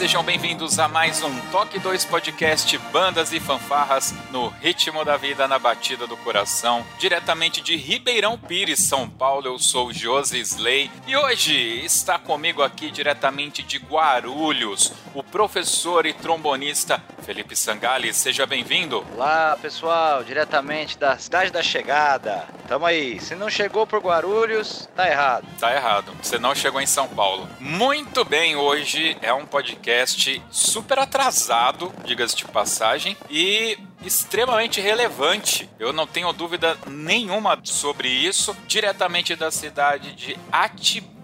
Sejam bem-vindos a mais um Toque 2 Podcast Bandas e Fanfarras no ritmo da vida, na batida do coração, diretamente de Ribeirão Pires, São Paulo. Eu sou Josi Slay e hoje está comigo aqui diretamente de Guarulhos, o professor e trombonista Felipe Sangali. Seja bem-vindo. Olá, pessoal, diretamente da cidade da chegada. Tamo aí. Se não chegou por Guarulhos, tá errado. Tá errado. Você não chegou em São Paulo. Muito bem, hoje é um podcast super atrasado, diga-se de passagem, e extremamente relevante. Eu não tenho dúvida nenhuma sobre isso. Diretamente da cidade de Atibaia,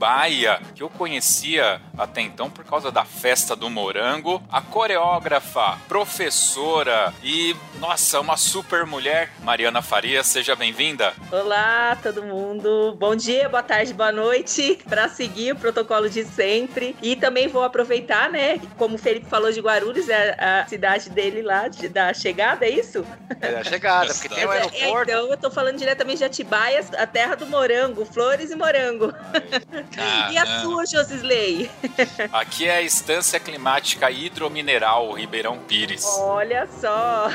que eu conhecia até então por causa da festa do morango. A coreógrafa, professora e, nossa, uma super mulher, Mariana Faria. Seja bem-vinda. Olá, todo mundo. Bom dia, boa tarde, boa noite. Para seguir o protocolo de sempre. E também vou aproveitar, né? Como o Felipe falou de Guarulhos, é a cidade dele lá, de, da chegada é isso? É a chegada, porque tem o é, aeroporto. É, então, eu tô falando diretamente de Atibaia, a terra do morango, flores e morango. E a sua, Josisley? Aqui é a Estância Climática Hidromineral Ribeirão Pires. Olha só!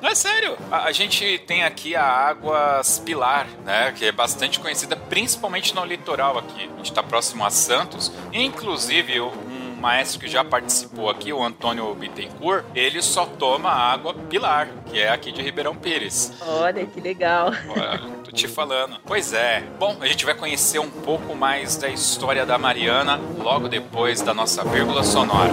Não, é sério. A, a gente tem aqui a Águas Pilar, né? Que é bastante conhecida, principalmente no litoral aqui. A gente tá próximo a Santos. Inclusive, um maestro que já participou aqui, o Antônio Bittencourt, ele só toma água Pilar, que é aqui de Ribeirão Pires. Olha, que legal. Olha, tô te falando. Pois é. Bom, a gente vai conhecer um pouco mais da história da Mariana logo depois da nossa vírgula sonora.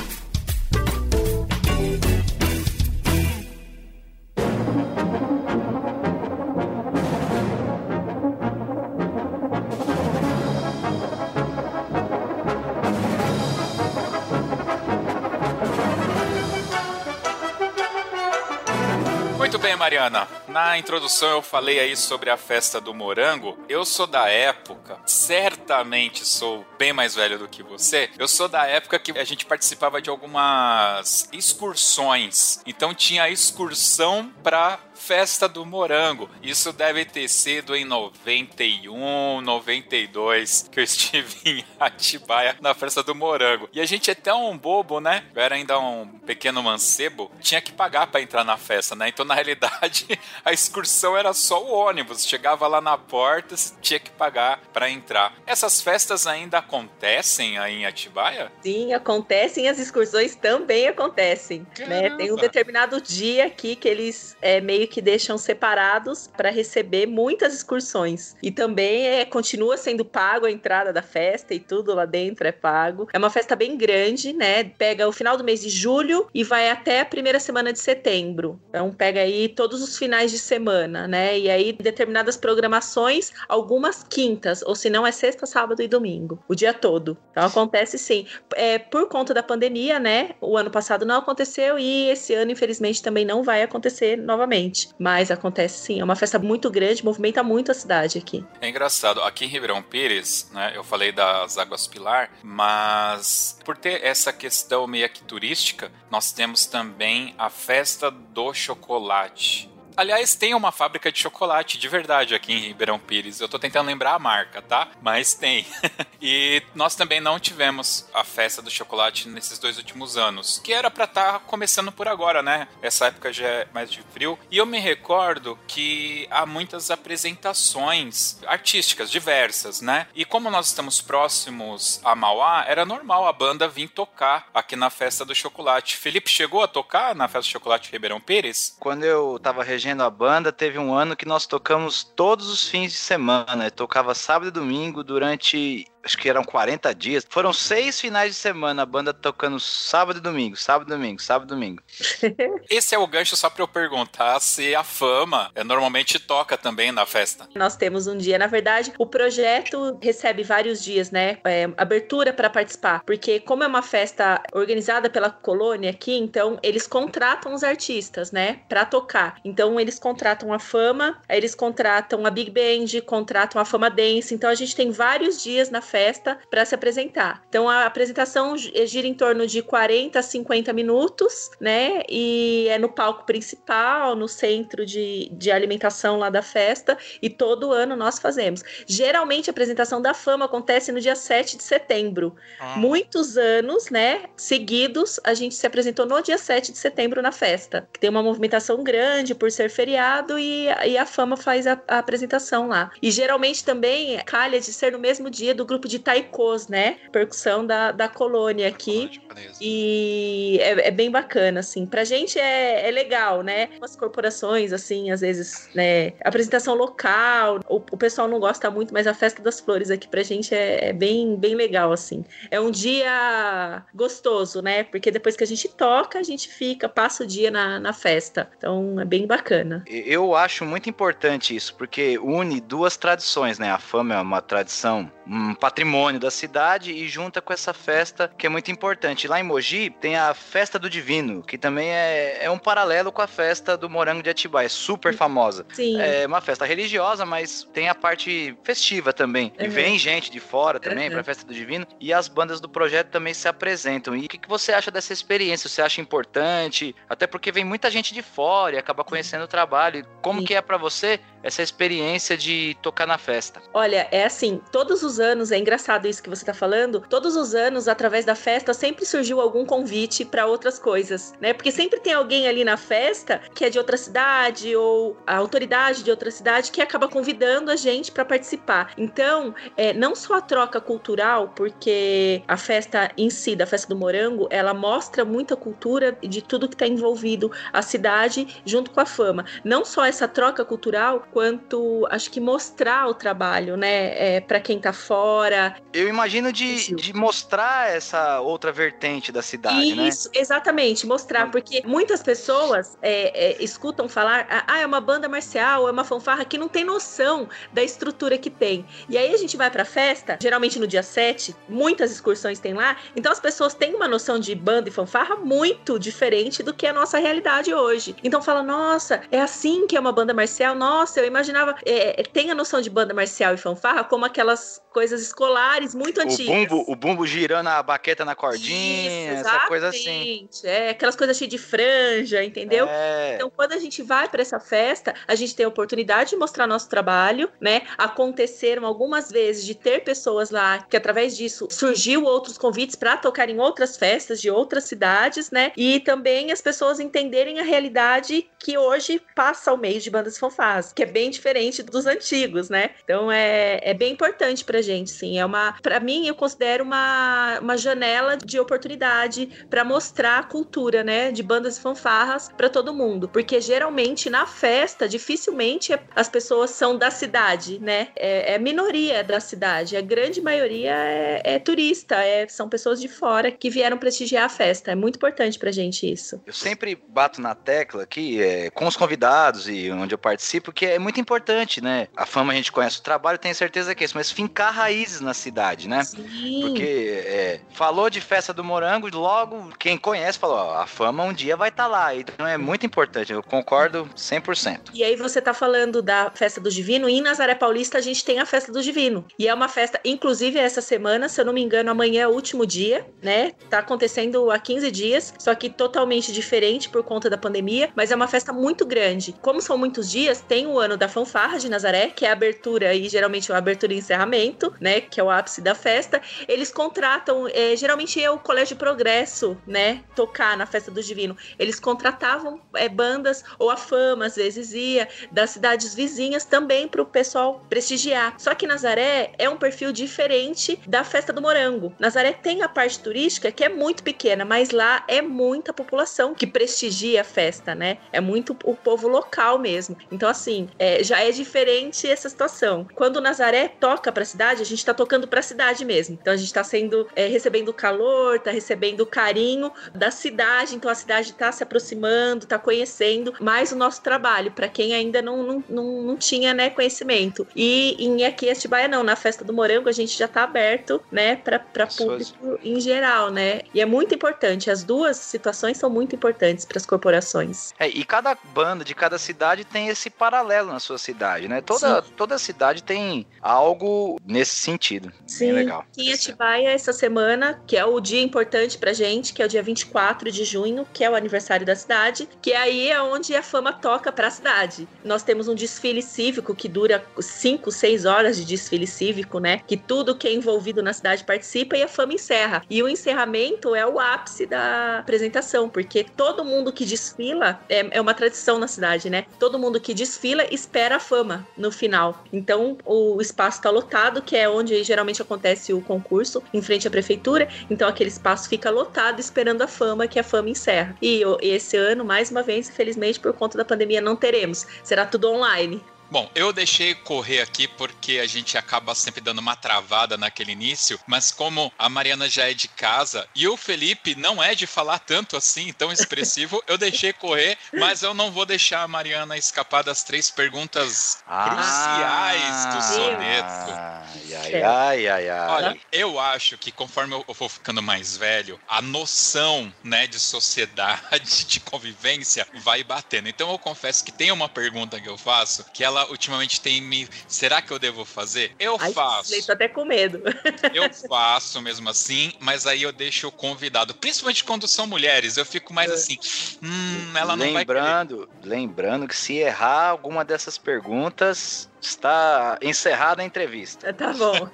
Na introdução eu falei aí sobre a festa do morango. Eu sou da época, certamente sou bem mais velho do que você. Eu sou da época que a gente participava de algumas excursões. Então tinha excursão para Festa do Morango. Isso deve ter sido em 91, 92, que eu estive em Atibaia na Festa do Morango. E a gente é tão bobo, né? Eu era ainda um pequeno mancebo, tinha que pagar para entrar na festa, né? Então, na realidade, a excursão era só o ônibus. Chegava lá na porta, tinha que pagar para entrar. Essas festas ainda acontecem aí em Atibaia? Sim, acontecem. As excursões também acontecem. Né? Tem um determinado dia aqui que eles é, meio que deixam separados para receber muitas excursões. E também é, continua sendo pago a entrada da festa e tudo lá dentro é pago. É uma festa bem grande, né? Pega o final do mês de julho e vai até a primeira semana de setembro. Então pega aí todos os finais finais de semana, né? E aí determinadas programações, algumas quintas, ou se não é sexta, sábado e domingo, o dia todo. Então acontece sim. É, por conta da pandemia, né? O ano passado não aconteceu e esse ano, infelizmente, também não vai acontecer novamente. Mas acontece sim. É uma festa muito grande, movimenta muito a cidade aqui. É engraçado. Aqui em Ribeirão Pires, né? Eu falei das Águas Pilar, mas por ter essa questão meio que turística, nós temos também a festa do chocolate. Aliás, tem uma fábrica de chocolate de verdade aqui em Ribeirão Pires. Eu tô tentando lembrar a marca, tá? Mas tem. e nós também não tivemos a festa do chocolate nesses dois últimos anos, que era para estar tá começando por agora, né? Essa época já é mais de frio. E eu me recordo que há muitas apresentações artísticas diversas, né? E como nós estamos próximos a Mauá, era normal a banda vir tocar aqui na festa do chocolate. Felipe chegou a tocar na festa do chocolate Ribeirão Pires? Quando eu tava regendo a banda, teve um ano que nós tocamos todos os fins de semana. Eu tocava sábado e domingo durante acho que eram 40 dias. Foram seis finais de semana a banda tocando sábado e domingo, sábado e domingo, sábado e domingo. Esse é o gancho só pra eu perguntar se a fama é, normalmente toca também na festa. Nós temos um dia, na verdade, o projeto recebe vários dias, né? É, abertura para participar, porque como é uma festa organizada pela colônia aqui, então eles contratam os artistas, né, para tocar. Então eles contratam a fama, aí eles contratam a Big Band, contratam a Fama Dance. Então a gente tem vários dias na festa para se apresentar. Então a apresentação gira em torno de 40 a 50 minutos, né? E é no palco principal, no centro de, de alimentação lá da festa, e todo ano nós fazemos. Geralmente a apresentação da fama acontece no dia 7 de setembro. Ah. Muitos anos, né, seguidos, a gente se apresentou no dia 7 de setembro na festa. Que tem uma movimentação grande por ser feriado e, e a fama faz a, a apresentação lá. E geralmente também calha de ser no mesmo dia do grupo grupo de taikos, né? Percussão da, da colônia aqui. E é, é, bem bacana, assim. Pra gente é, é legal, né? As corporações, assim, às vezes, né? Apresentação local, o, o pessoal não gosta muito, mas a Festa das Flores aqui pra gente é, é bem, bem legal, assim. É um dia gostoso, né? Porque depois que a gente toca, a gente fica, passa o dia na, na festa. Então é bem bacana. Eu acho muito importante isso, porque une duas tradições, né? A fama é uma tradição, um patrimônio da cidade e junta com essa festa que é muito importante. Lá em Mogi tem a Festa do Divino, que também é, é um paralelo com a festa do Morango de Atibaia, é super famosa. Sim. É uma festa religiosa, mas tem a parte festiva também. Uhum. E vem gente de fora também uhum. para a Festa do Divino e as bandas do projeto também se apresentam. E o que, que você acha dessa experiência? Você acha importante? Até porque vem muita gente de fora e acaba conhecendo o trabalho. Como Sim. que é para você essa experiência de tocar na festa? Olha, é assim, todos os anos, é engraçado isso que você tá falando, todos os anos, através da festa, sempre surgiu algum convite para outras coisas, né? Porque sempre tem alguém ali na festa que é de outra cidade ou a autoridade de outra cidade que acaba convidando a gente para participar. Então, é, não só a troca cultural, porque a festa em si, da festa do morango, ela mostra muita cultura de tudo que está envolvido a cidade junto com a fama. Não só essa troca cultural, quanto acho que mostrar o trabalho, né, é, para quem tá fora. Eu imagino de, de mostrar essa outra vertente da cidade, né? Isso, né? exatamente, mostrar, porque muitas pessoas é, é, escutam falar, ah, é uma banda marcial, é uma fanfarra que não tem noção da estrutura que tem. E aí a gente vai pra festa, geralmente no dia 7, muitas excursões tem lá, então as pessoas têm uma noção de banda e fanfarra muito diferente do que a nossa realidade hoje. Então fala, nossa, é assim que é uma banda marcial, nossa, eu imaginava. É, é, tem a noção de banda marcial e fanfarra como aquelas coisas escolares muito o antigas. Bumbo, o bumbo girando a baqueta na cordinha, Isso, essa coisa assim. É, aquelas coisas cheias de franja, entendeu? É. Então, quando a gente vai para essa festa, a gente tem a oportunidade de mostrar nosso trabalho, né? Aconteceram algumas vezes de ter pessoas lá que, através disso, surgiu outros convites para tocar em outras festas de outras cidades, né? E também as pessoas entenderem a realidade que hoje passa ao meio de bandas fanfarras, que é bem diferente dos antigos, né? Então é, é bem importante pra gente, sim. É uma, para mim, eu considero uma, uma janela de oportunidade para mostrar a cultura, né, de bandas e fanfarras para todo mundo, porque geralmente na festa dificilmente as pessoas são da cidade, né? É, é minoria da cidade, a grande maioria é, é turista, é, são pessoas de fora que vieram prestigiar a festa. É muito importante pra gente isso. Eu sempre bato na tecla aqui, é, com os convidados e onde eu participo, que é muito importante, né? A fama a gente conhece o trabalho, tenho certeza que é isso, mas fincar raízes na cidade, né? Sim. Porque é, falou de festa do morango, logo quem conhece falou, ó, a fama um dia vai estar tá lá. Então é muito importante, eu concordo 100%. E aí você tá falando da festa do Divino, e em Nazaré Paulista a gente tem a festa do Divino. E é uma festa, inclusive essa semana, se eu não me engano, amanhã é o último dia, né? Tá acontecendo há 15 dias, só que totalmente diferente por conta da pandemia, mas é uma festa muito grande. Como são muitos dias, tem o ano da fanfarra de Nazaré, que é a abertura e geralmente é a abertura e encerramento, né? Que é o ápice da festa. Eles contratam, é, geralmente é o Colégio Progresso, né? Tocar na festa do Divino. Eles contratavam é, bandas, ou a fama às vezes ia, das cidades vizinhas também para o pessoal prestigiar. Só que Nazaré é um perfil diferente da festa do Morango. Nazaré tem a parte turística que é muito pequena, mas lá é muita população que prestigia a festa, né? É muito o povo local mesmo. Então, assim, é, já é diferente essa situação. Quando Nazaré toca para a cidade, a gente está tocando para a cidade mesmo. Então, a gente está sendo é, recebendo calor, está recebendo carinho da cidade. Então, a cidade está se aproximando, está conhecendo mais o nosso trabalho para quem ainda não, não, não, não, tinha né, conhecimento. E em aqui Atibaia não, na festa do Morango a gente já está aberto, né, para público em geral, né? E é muito importante. As duas situações são muito importantes para as corporações. É, e cada banda de cada cidade tem esse paralelo na sua cidade, né? Toda, toda cidade tem algo nesse sentido. Sim. Bem legal. Em Atibaia, essa semana, que é o dia importante pra gente, que é o dia 24 de junho, que é o aniversário da cidade, que aí é onde a fama toca para a cidade. Nós temos um desfile cívico que dura 5, 6 horas de desfile cívico, né? Que tudo que é envolvido na cidade participa e a fama encerra. E o encerramento é o ápice da apresentação, porque todo mundo que desfila é, é uma tradição na cidade, né? Todo mundo que desfila espera a fama no final. Então o espaço está lotado, que é onde geralmente acontece o concurso, em frente à prefeitura. Então aquele espaço fica lotado esperando a fama, que a fama encerra. E esse ano, mais uma vez, infelizmente, por conta da pandemia, não teremos. Será tudo online. Bom, eu deixei correr aqui porque a gente acaba sempre dando uma travada naquele início, mas como a Mariana já é de casa e o Felipe não é de falar tanto assim, tão expressivo, eu deixei correr, mas eu não vou deixar a Mariana escapar das três perguntas ah, cruciais do soneto. Ai, ai, ai, ai, ai. Olha, eu acho que conforme eu vou ficando mais velho, a noção, né, de sociedade, de convivência vai batendo. Então eu confesso que tem uma pergunta que eu faço que ela ultimamente tem me. Será que eu devo fazer? Eu Ai, faço. Tô até com medo. Eu faço mesmo assim, mas aí eu deixo o convidado. Principalmente quando são mulheres, eu fico mais é. assim. Hum, ela não lembrando, vai. Lembrando que se errar alguma dessas perguntas, Está encerrada a entrevista. Tá bom.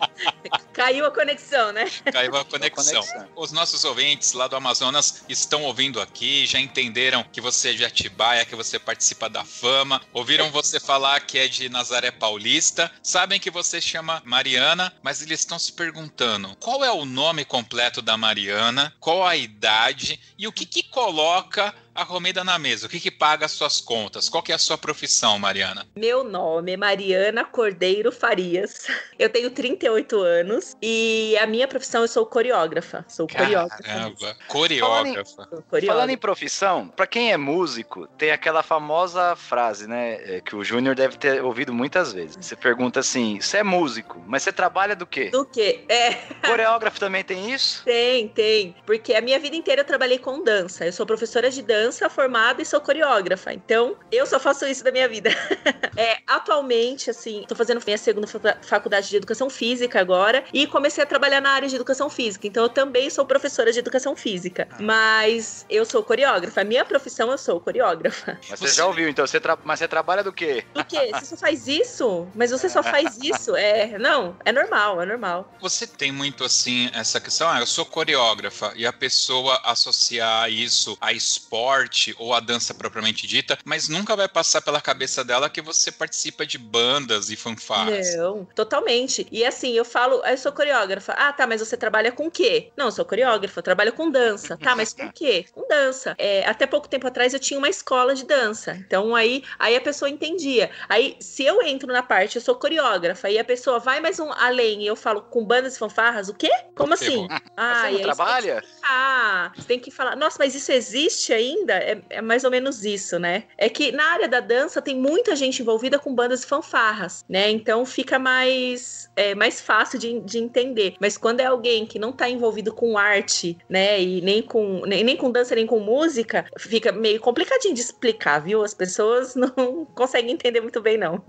Caiu a conexão, né? Caiu a conexão. conexão. Os nossos ouvintes lá do Amazonas estão ouvindo aqui, já entenderam que você é de Atibaia, que você participa da fama, ouviram você falar que é de Nazaré Paulista, sabem que você chama Mariana, mas eles estão se perguntando qual é o nome completo da Mariana, qual a idade e o que, que coloca a comida na mesa? O que, que paga as suas contas? Qual que é a sua profissão, Mariana? Meu nome é Mariana Cordeiro Farias. Eu tenho 38 anos e a minha profissão eu sou coreógrafa. Sou coreógrafa. Caramba, coreógrafa. Falando em, Falando em profissão, para quem é músico, tem aquela famosa frase, né, é, que o Júnior deve ter ouvido muitas vezes. Você pergunta assim: "Você é músico, mas você trabalha do quê?" Do quê? É. Coreógrafo também tem isso? Tem, tem, porque a minha vida inteira eu trabalhei com dança. Eu sou professora de dança dança formada e sou coreógrafa. Então, eu só faço isso da minha vida. é, atualmente, assim, tô fazendo minha segunda faculdade de educação física agora e comecei a trabalhar na área de educação física. Então, eu também sou professora de educação física. Ah. Mas eu sou coreógrafa. A minha profissão, eu sou coreógrafa. Mas você, você... já ouviu, então? Você tra... Mas você trabalha do quê? Do quê? Você só faz isso? Mas você só faz isso? É, não, é normal, é normal. Você tem muito, assim, essa questão, ah, eu sou coreógrafa, e a pessoa associar isso a esporte esporte ou a dança propriamente dita, mas nunca vai passar pela cabeça dela que você participa de bandas e fanfarras. Não, totalmente. E assim, eu falo, eu sou coreógrafa. Ah, tá, mas você trabalha com o quê? Não, eu sou coreógrafa, eu trabalho com dança. Tá, mas com o quê? Com dança. É, até pouco tempo atrás eu tinha uma escola de dança. Então aí, aí a pessoa entendia. Aí, se eu entro na parte, eu sou coreógrafa, e a pessoa vai mais um além e eu falo com bandas e fanfarras, o quê? Como assim? Ah, você não trabalha? Ah, você tem que falar, nossa, mas isso existe ainda? É, é, mais ou menos isso, né? É que na área da dança tem muita gente envolvida com bandas e fanfarras, né? Então fica mais, é, mais fácil de, de entender. Mas quando é alguém que não tá envolvido com arte, né? E nem com, nem, nem com dança, nem com música, fica meio complicadinho de explicar, viu? As pessoas não conseguem entender muito bem, não.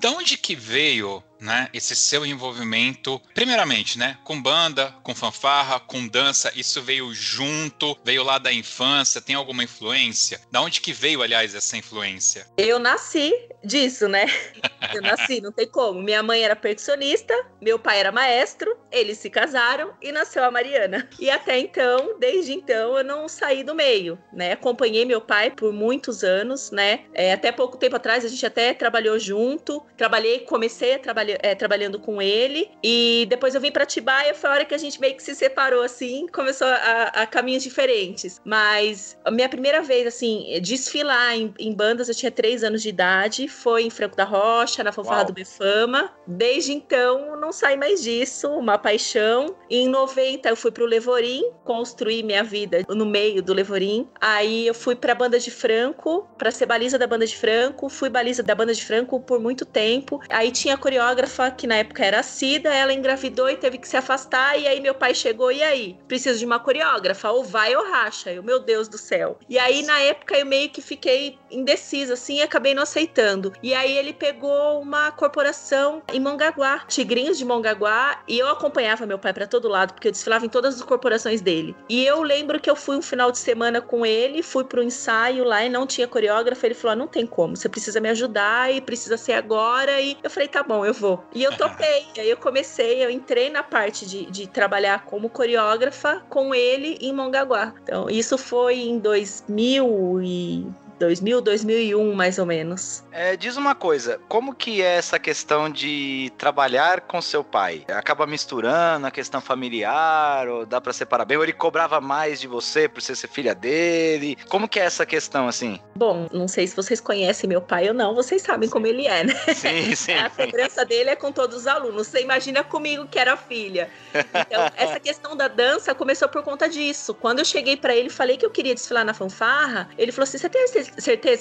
Da onde que veio né, esse seu envolvimento, primeiramente, né, com banda, com fanfarra, com dança, isso veio junto, veio lá da infância, tem alguma influência? Da onde que veio, aliás, essa influência? Eu nasci disso, né? Eu nasci, não tem como. Minha mãe era percussionista, meu pai era maestro, eles se casaram e nasceu a Mariana. E até então, desde então, eu não saí do meio, né? Acompanhei meu pai por muitos anos, né? É, até pouco tempo atrás a gente até trabalhou junto. Trabalhei, comecei a trabalhar é, trabalhando com ele. E depois eu vim para Tibaia, foi a hora que a gente meio que se separou, assim, começou a, a caminhos diferentes. Mas a minha primeira vez, assim, desfilar em, em, bandas, eu tinha três anos de idade, foi em Franco da Rocha, na Fanfarra do Befama. Desde então, não saí mais disso, uma paixão. Em 90, eu fui pro Levorim, construir minha vida no meio do Levorim. Aí eu fui pra banda de Franco, pra ser baliza da banda de Franco, fui baliza da banda de Franco por muito tempo. Aí tinha coreógrafa coreógrafa, que na época era a Cida, ela engravidou e teve que se afastar. E aí meu pai chegou, e aí? Preciso de uma coreógrafa, ou vai ou racha. Eu, meu Deus do céu. E aí, na época, eu meio que fiquei indecisa, assim, e acabei não aceitando. E aí ele pegou uma corporação em Mongaguá, Tigrinhos de Mongaguá, e eu acompanhava meu pai para todo lado, porque eu desfilava em todas as corporações dele. E eu lembro que eu fui um final de semana com ele, fui pro ensaio lá e não tinha coreógrafa. Ele falou: ah, não tem como, você precisa me ajudar e precisa ser agora. E eu falei: tá bom, eu vou vou. E eu topei. aí eu comecei, eu entrei na parte de, de trabalhar como coreógrafa com ele em Mongaguá. Então, isso foi em 2000 e 2000, 2001, mais ou menos. É, diz uma coisa, como que é essa questão de trabalhar com seu pai? Acaba misturando a questão familiar, ou dá para separar bem? Ou ele cobrava mais de você por você ser filha dele? Como que é essa questão, assim? Bom, não sei se vocês conhecem meu pai ou não, vocês sabem sim. como ele é, né? Sim, sim. A cobrança dele é com todos os alunos. Você imagina comigo que era filha. Então, essa questão da dança começou por conta disso. Quando eu cheguei para ele e falei que eu queria desfilar na fanfarra, ele falou assim: você tem certeza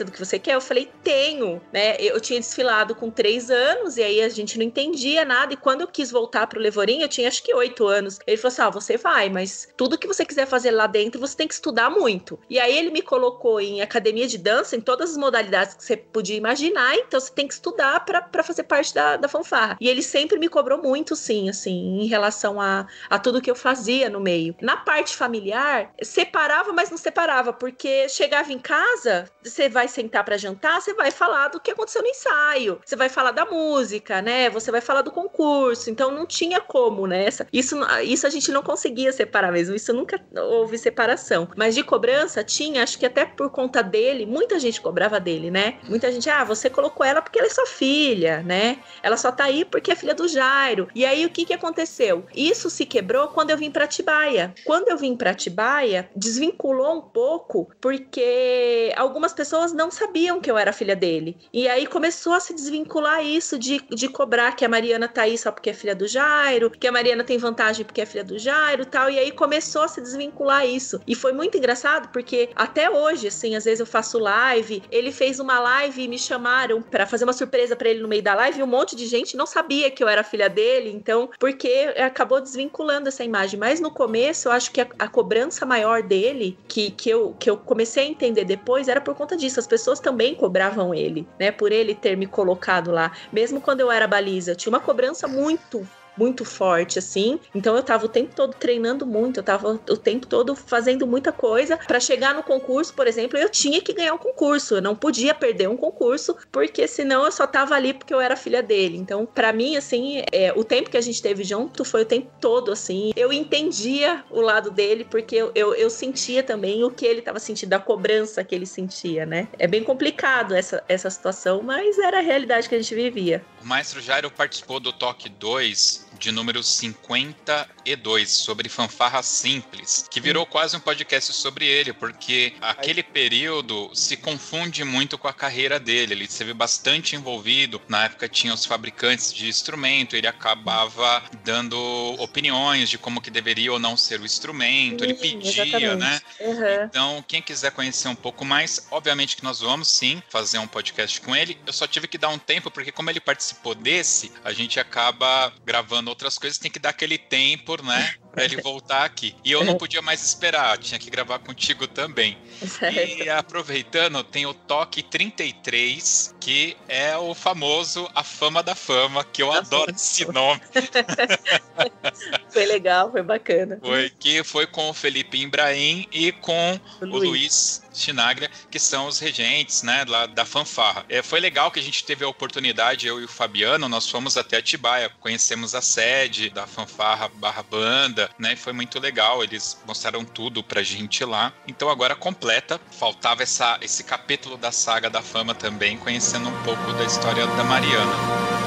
do que você quer? Eu falei, tenho, né? Eu tinha desfilado com três anos e aí a gente não entendia nada. E quando eu quis voltar pro Levorim, eu tinha acho que oito anos. Ele falou assim: ah, você vai, mas tudo que você quiser fazer lá dentro, você tem que estudar muito. E aí ele me colocou em academia de dança, em todas as modalidades que você podia imaginar, então você tem que estudar para fazer parte da, da fanfarra. E ele sempre me cobrou muito, sim, assim, em relação a, a tudo que eu fazia no meio. Na parte familiar, separava, mas não separava, porque chegava em casa, você vai sentar para jantar, você vai falar do que aconteceu no ensaio, você vai falar da música, né? Você vai falar do concurso. Então não tinha como, né? Isso, isso a gente não conseguia separar mesmo. Isso nunca houve separação. Mas de cobrança tinha, acho que até por conta dele, muita gente cobrava dele, né? Muita gente, ah, você colocou ela porque ela é sua filha, né? Ela só tá aí porque é filha do Jairo. E aí o que que aconteceu? Isso se quebrou quando eu vim para Tibaia. Quando eu vim para Tibaia, desvinculou um pouco porque algumas pessoas não sabiam que eu era filha dele. E aí começou a se desvincular isso de, de cobrar que a Mariana tá aí só porque é filha do Jairo, que a Mariana tem vantagem porque é filha do Jairo tal. E aí começou a se desvincular isso. E foi muito engraçado porque até hoje, assim, às vezes eu faço live. Ele fez uma live e me chamaram para fazer uma surpresa para ele no meio da live. E um monte de gente não sabia que eu era filha dele. Então, porque acabou desvinculando essa imagem. Mas no começo, eu acho que a, a cobrança maior dele, que, que, eu, que eu comecei a entender depois, era por conta disso. As pessoas também cobravam ele, né? Por ele ter me colocado lá. Mesmo quando eu era baliza, tinha uma cobrança muito muito forte, assim. Então eu tava o tempo todo treinando muito, eu tava o tempo todo fazendo muita coisa. para chegar no concurso, por exemplo, eu tinha que ganhar um concurso. Eu não podia perder um concurso, porque senão eu só tava ali porque eu era filha dele. Então, para mim, assim, é, o tempo que a gente teve junto foi o tempo todo, assim. Eu entendia o lado dele, porque eu, eu, eu sentia também o que ele tava sentindo, a cobrança que ele sentia, né? É bem complicado essa, essa situação, mas era a realidade que a gente vivia. O maestro Jairo participou do Toque 2 de número 52 sobre fanfarra simples, que virou quase um podcast sobre ele, porque aquele período se confunde muito com a carreira dele. Ele esteve bastante envolvido. Na época tinha os fabricantes de instrumento, ele acabava dando opiniões de como que deveria ou não ser o instrumento, ele pedia, exatamente. né? Uhum. Então, quem quiser conhecer um pouco mais, obviamente que nós vamos sim fazer um podcast com ele. Eu só tive que dar um tempo, porque como ele participou desse, a gente acaba gravando outras coisas, tem que dar aquele tempo, né? Pra ele voltar aqui. E eu não podia mais esperar, tinha que gravar contigo também. Certo. E aproveitando, tem o Toque 33, que é o famoso A Fama da Fama, que eu adoro esse nome. foi legal, foi bacana. Foi, que foi com o Felipe Imbraim e com o, o Luiz. Luiz Chinaglia, que são os regentes, né, lá da fanfarra. É, foi legal que a gente teve a oportunidade, eu e o Fabiano, nós fomos até Atibaia, conhecemos a sede da fanfarra barra banda, né, foi muito legal, eles mostraram tudo pra gente lá. Então agora completa, faltava essa, esse capítulo da saga da fama também, conhecendo um pouco da história da Mariana.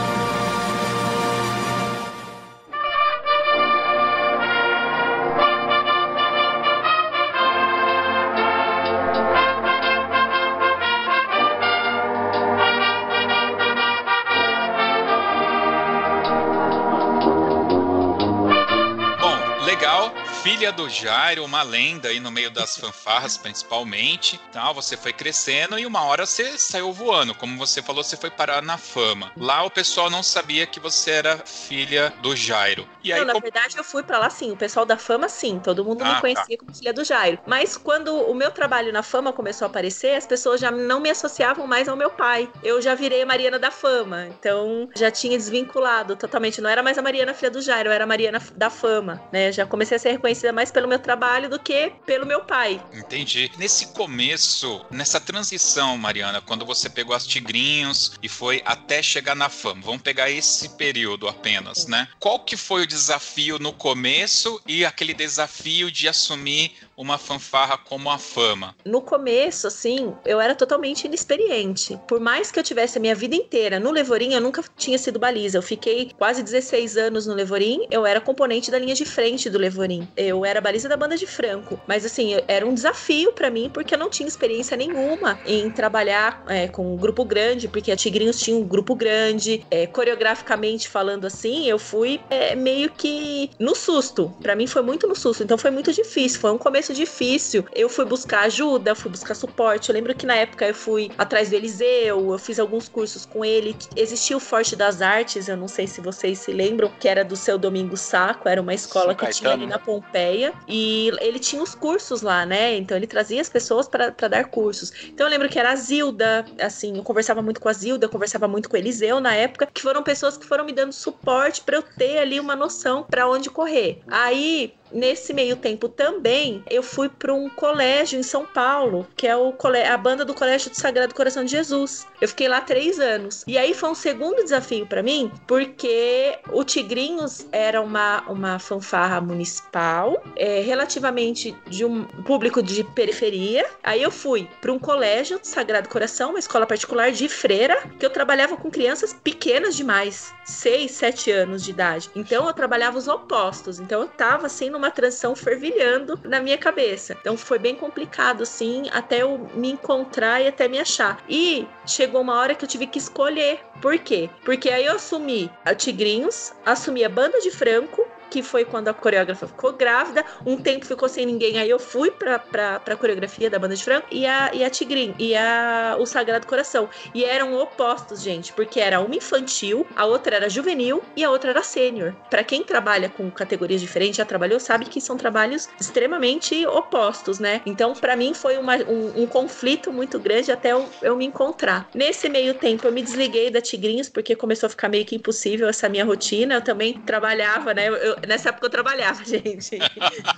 Do Jairo, uma lenda aí no meio das fanfarras, principalmente. Tal, você foi crescendo e uma hora você saiu voando. Como você falou, você foi parar na fama. Lá o pessoal não sabia que você era filha do Jairo. E aí, não, na como... verdade, eu fui para lá sim. O pessoal da fama, sim. Todo mundo ah, me conhecia tá. como filha do Jairo. Mas quando o meu trabalho na fama começou a aparecer, as pessoas já não me associavam mais ao meu pai. Eu já virei a Mariana da fama. Então já tinha desvinculado totalmente. Não era mais a Mariana filha do Jairo, eu era a Mariana da fama. Né? Já comecei a ser reconhecida mais pelo meu trabalho do que pelo meu pai. Entendi. Nesse começo, nessa transição, Mariana, quando você pegou as Tigrinhos e foi até chegar na fama, vamos pegar esse período apenas, né? Qual que foi o desafio no começo e aquele desafio de assumir uma fanfarra como a fama? No começo, assim, eu era totalmente inexperiente. Por mais que eu tivesse a minha vida inteira no Levorim, eu nunca tinha sido baliza. Eu fiquei quase 16 anos no Levorim, eu era componente da linha de frente do Levorim. Eu era baliza da banda de Franco. Mas, assim, era um desafio para mim, porque eu não tinha experiência nenhuma em trabalhar é, com um grupo grande, porque a Tigrinhos tinha um grupo grande. É, coreograficamente falando assim, eu fui é, meio que no susto. Para mim foi muito no susto. Então foi muito difícil. Foi um começo difícil. Eu fui buscar ajuda, fui buscar suporte. Eu lembro que na época eu fui atrás do Eliseu, eu fiz alguns cursos com ele. Existia o Forte das Artes, eu não sei se vocês se lembram, que era do seu Domingo Saco, era uma escola que tinha ali na Pompeia. E ele tinha os cursos lá, né? Então ele trazia as pessoas para dar cursos. Então eu lembro que era a Zilda, assim, eu conversava muito com a Zilda, eu conversava muito com o Eliseu na época, que foram pessoas que foram me dando suporte para eu ter ali uma noção para onde correr. Aí Nesse meio tempo também, eu fui para um colégio em São Paulo, que é o a banda do Colégio do Sagrado Coração de Jesus. Eu fiquei lá três anos. E aí foi um segundo desafio para mim, porque o Tigrinhos era uma, uma fanfarra municipal, é, relativamente de um público de periferia. Aí eu fui para um colégio do Sagrado Coração, uma escola particular de freira, que eu trabalhava com crianças pequenas demais, seis, sete anos de idade. Então eu trabalhava os opostos. Então eu tava assim numa transição fervilhando na minha cabeça. Então foi bem complicado, assim, até eu me encontrar e até me achar. E chegou uma hora que eu tive que escolher. Por quê? Porque aí eu assumi a Tigrinhos, assumi a Banda de Franco que foi quando a coreógrafa ficou grávida. Um tempo ficou sem ninguém, aí eu fui pra, pra, pra coreografia da banda de frango e a, e a Tigrin e a, o Sagrado Coração. E eram opostos, gente, porque era uma infantil, a outra era juvenil e a outra era sênior. Para quem trabalha com categorias diferentes, já trabalhou, sabe que são trabalhos extremamente opostos, né? Então, para mim, foi uma, um, um, conflito muito grande até eu, eu me encontrar. Nesse meio tempo, eu me desliguei da Tigrinhos, porque começou a ficar meio que impossível essa minha rotina. Eu também trabalhava, né? Eu, nessa época eu trabalhava, gente.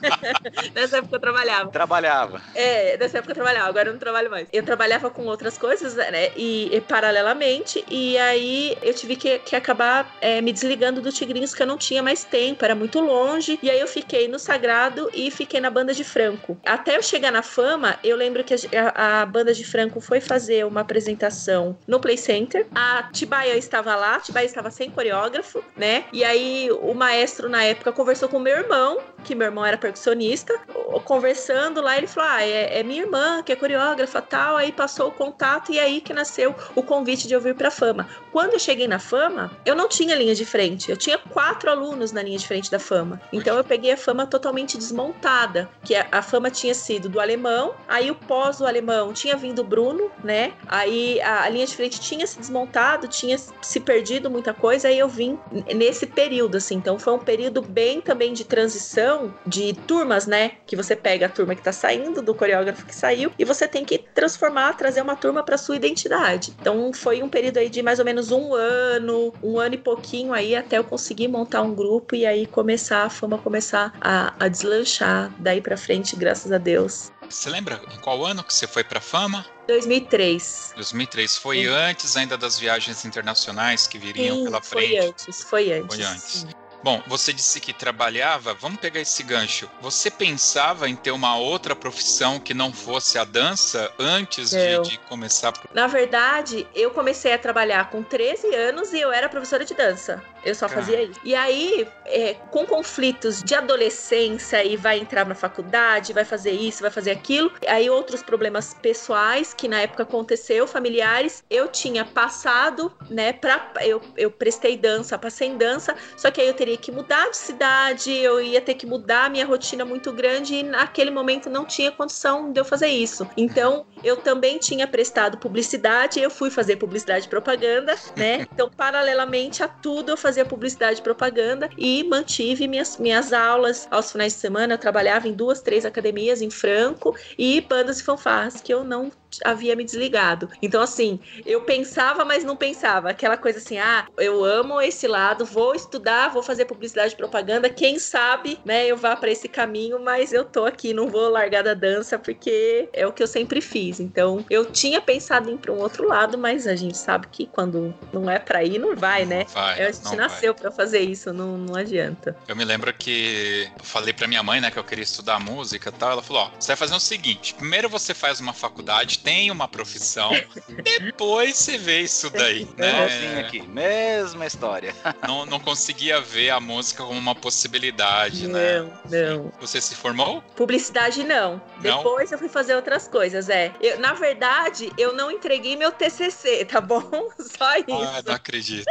nessa época eu trabalhava. Trabalhava. É, nessa época eu trabalhava, agora eu não trabalho mais. Eu trabalhava com outras coisas, né? E, e paralelamente, e aí eu tive que, que acabar é, me desligando do Tigrinhos, que eu não tinha mais tempo, era muito longe. E aí eu fiquei no Sagrado e fiquei na banda de Franco. Até eu chegar na fama, eu lembro que a, a banda de Franco foi fazer uma apresentação no Play Center. A Tibaia estava lá, a Tibaia estava sem coreógrafo, né? E aí o maestro na época conversou com meu irmão, que meu irmão era percussionista, conversando lá, ele falou: Ah, é, é minha irmã que é coreógrafa tal. Aí passou o contato e aí que nasceu o convite de eu vir pra fama. Quando eu cheguei na fama, eu não tinha linha de frente, eu tinha quatro alunos na linha de frente da fama. Então eu peguei a fama totalmente desmontada, que a, a fama tinha sido do alemão, aí o pós do alemão tinha vindo o Bruno, né? Aí a, a linha de frente tinha se desmontado, tinha se perdido muita coisa, aí eu vim nesse período, assim. Então foi um período bem também de transição de turmas, né? Que você pega a turma que tá saindo, do coreógrafo que saiu, e você tem que transformar, trazer uma turma para sua identidade. Então foi um período aí de mais ou menos um ano, um ano e pouquinho aí, até eu conseguir montar um grupo e aí começar, a fama começar a, a deslanchar daí para frente, graças a Deus. Você lembra em qual ano que você foi para fama? 2003. 2003. Foi Sim. antes ainda das viagens internacionais que viriam Sim, pela frente? Foi antes, foi antes. Foi antes. Bom, você disse que trabalhava, vamos pegar esse gancho. Você pensava em ter uma outra profissão que não fosse a dança antes de, de, começar? Na verdade, eu comecei a trabalhar com 13 anos e eu era professora de dança. Eu só fazia isso. E aí, é, com conflitos de adolescência e vai entrar na faculdade, vai fazer isso, vai fazer aquilo, aí outros problemas pessoais que na época aconteceu, familiares, eu tinha passado, né, pra, eu, eu prestei dança, passei em dança, só que aí eu teria que mudar de cidade, eu ia ter que mudar a minha rotina muito grande e naquele momento não tinha condição de eu fazer isso. Então, eu também tinha prestado publicidade, eu fui fazer publicidade e propaganda, né? Então, paralelamente a tudo, eu fazia publicidade e propaganda e mantive minhas, minhas aulas aos finais de semana. Eu trabalhava em duas, três academias em Franco e bandas e fanfarras que eu não havia me desligado. Então, assim, eu pensava, mas não pensava. Aquela coisa assim, ah, eu amo esse lado, vou estudar, vou fazer publicidade e propaganda, quem sabe, né, eu vá para esse caminho, mas eu tô aqui, não vou largar da dança, porque é o que eu sempre fiz. Então, eu tinha pensado em ir para um outro lado, mas a gente sabe que quando não é para ir, não vai, né? Vai, a gente nasceu para fazer isso, não, não adianta. Eu me lembro que eu falei para minha mãe, né, que eu queria estudar música e tal, ela falou, ó, você vai fazer o seguinte, primeiro você faz uma faculdade, tem uma profissão, depois você vê isso daí, né? aqui, mesma história. Não, não conseguia ver a música como uma possibilidade, não, né? Não, não. Você se formou? Publicidade não. não? Depois eu fui fazer outras coisas, é. Eu, na verdade, eu não entreguei meu TCC, tá bom? Só isso. Ah, não acredito.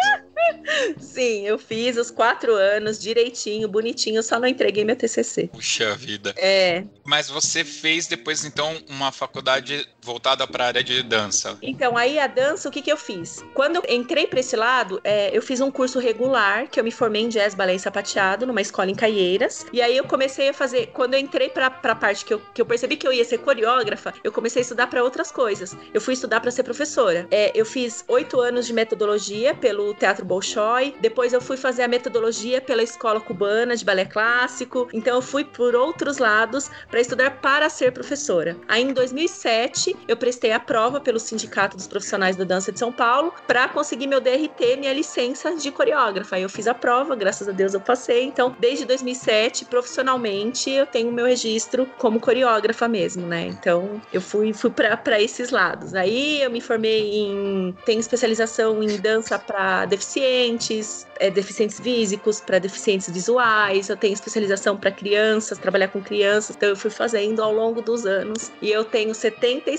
Sim, eu fiz os quatro anos direitinho, bonitinho, só não entreguei meu TCC. Puxa vida. É. Mas você fez depois, então, uma faculdade voltada para a área de dança. Então, aí a dança, o que, que eu fiz? Quando eu entrei para esse lado, é, eu fiz um curso regular, que eu me formei em jazz, balé e sapateado, numa escola em Caieiras. E aí eu comecei a fazer, quando eu entrei para a parte que eu, que eu percebi que eu ia ser coreógrafa, eu comecei a estudar para outras coisas. Eu fui estudar para ser professora. É, eu fiz oito anos de metodologia pelo Teatro Bolshoi, depois eu fui fazer a metodologia pela Escola Cubana de Balé Clássico. Então eu fui por outros lados para estudar para ser professora. Aí em 2007 eu prestei a prova pelo Sindicato dos Profissionais da Dança de São Paulo para conseguir meu DRT, minha licença de coreógrafa. Eu fiz a prova, graças a Deus eu passei. Então, desde 2007, profissionalmente, eu tenho meu registro como coreógrafa mesmo, né? Então, eu fui, fui para esses lados. Aí eu me formei em. tenho especialização em dança para deficientes é, deficientes físicos, para deficientes visuais, eu tenho especialização para crianças, trabalhar com crianças, então eu fui fazendo ao longo dos anos e eu tenho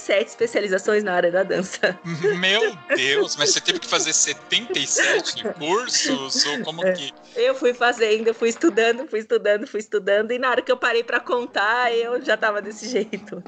77 especializações na área da dança. Meu Deus, mas você teve que fazer 77 cursos ou como é. que? Eu fui fazendo, fui estudando, fui estudando, fui estudando e na hora que eu parei para contar, eu já tava desse jeito.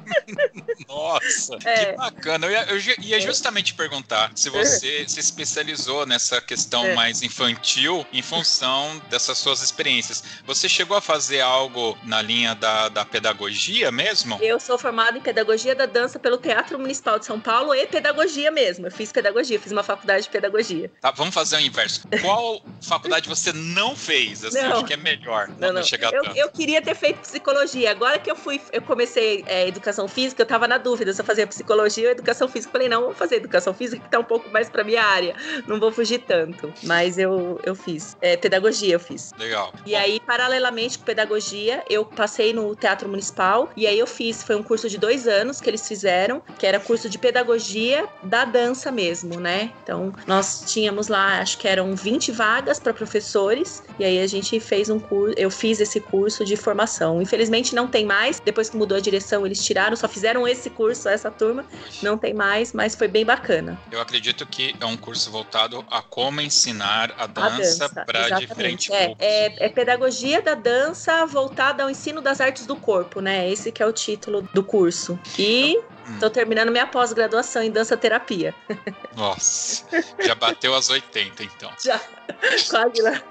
Nossa, é. que bacana. Eu ia, eu ia é. justamente perguntar se você se especializou nessa questão é. mais infantil em função dessas suas experiências. Você chegou a fazer algo na linha da, da pedagogia mesmo? Eu sou formada em pedagogia da dança pelo Teatro Municipal de São Paulo e pedagogia mesmo. Eu fiz pedagogia, fiz uma faculdade de pedagogia. Tá, vamos fazer o inverso. Qual faculdade você não fez? Assim, não. acho que é melhor. Não, não. não. Chegar eu, eu, queria ter feito psicologia. Agora que eu fui, eu comecei é, educação física, eu tava na dúvida se eu fazia psicologia ou educação física. Falei, não, vamos fazer educação física que tá um pouco mais pra minha área. Não vou fugir tanto. Mas eu, eu fiz. É, pedagogia eu fiz. Legal. E Bom. aí, paralelamente com pedagogia, eu passei no Teatro Municipal e aí eu fiz, foi um curso de dois anos que eles fizeram, que era curso de pedagogia da dança mesmo, né? Então, nós tínhamos lá, acho que eram 20 vagas para professores, e aí a gente fez um curso, eu fiz esse curso de formação. Infelizmente não tem mais, depois que mudou a direção, eles tiraram, só fizeram esse curso, essa turma, não tem mais, mas foi bem bacana. Eu acredito que é um curso voltado a como ensinar a dança, dança para diferentes é, é, é, pedagogia da dança voltada ao ensino das artes do corpo, né? Esse que é o título do curso. E Estou hum. terminando minha pós-graduação em dança terapia. Nossa, já bateu as 80 então. Já. Quase lá.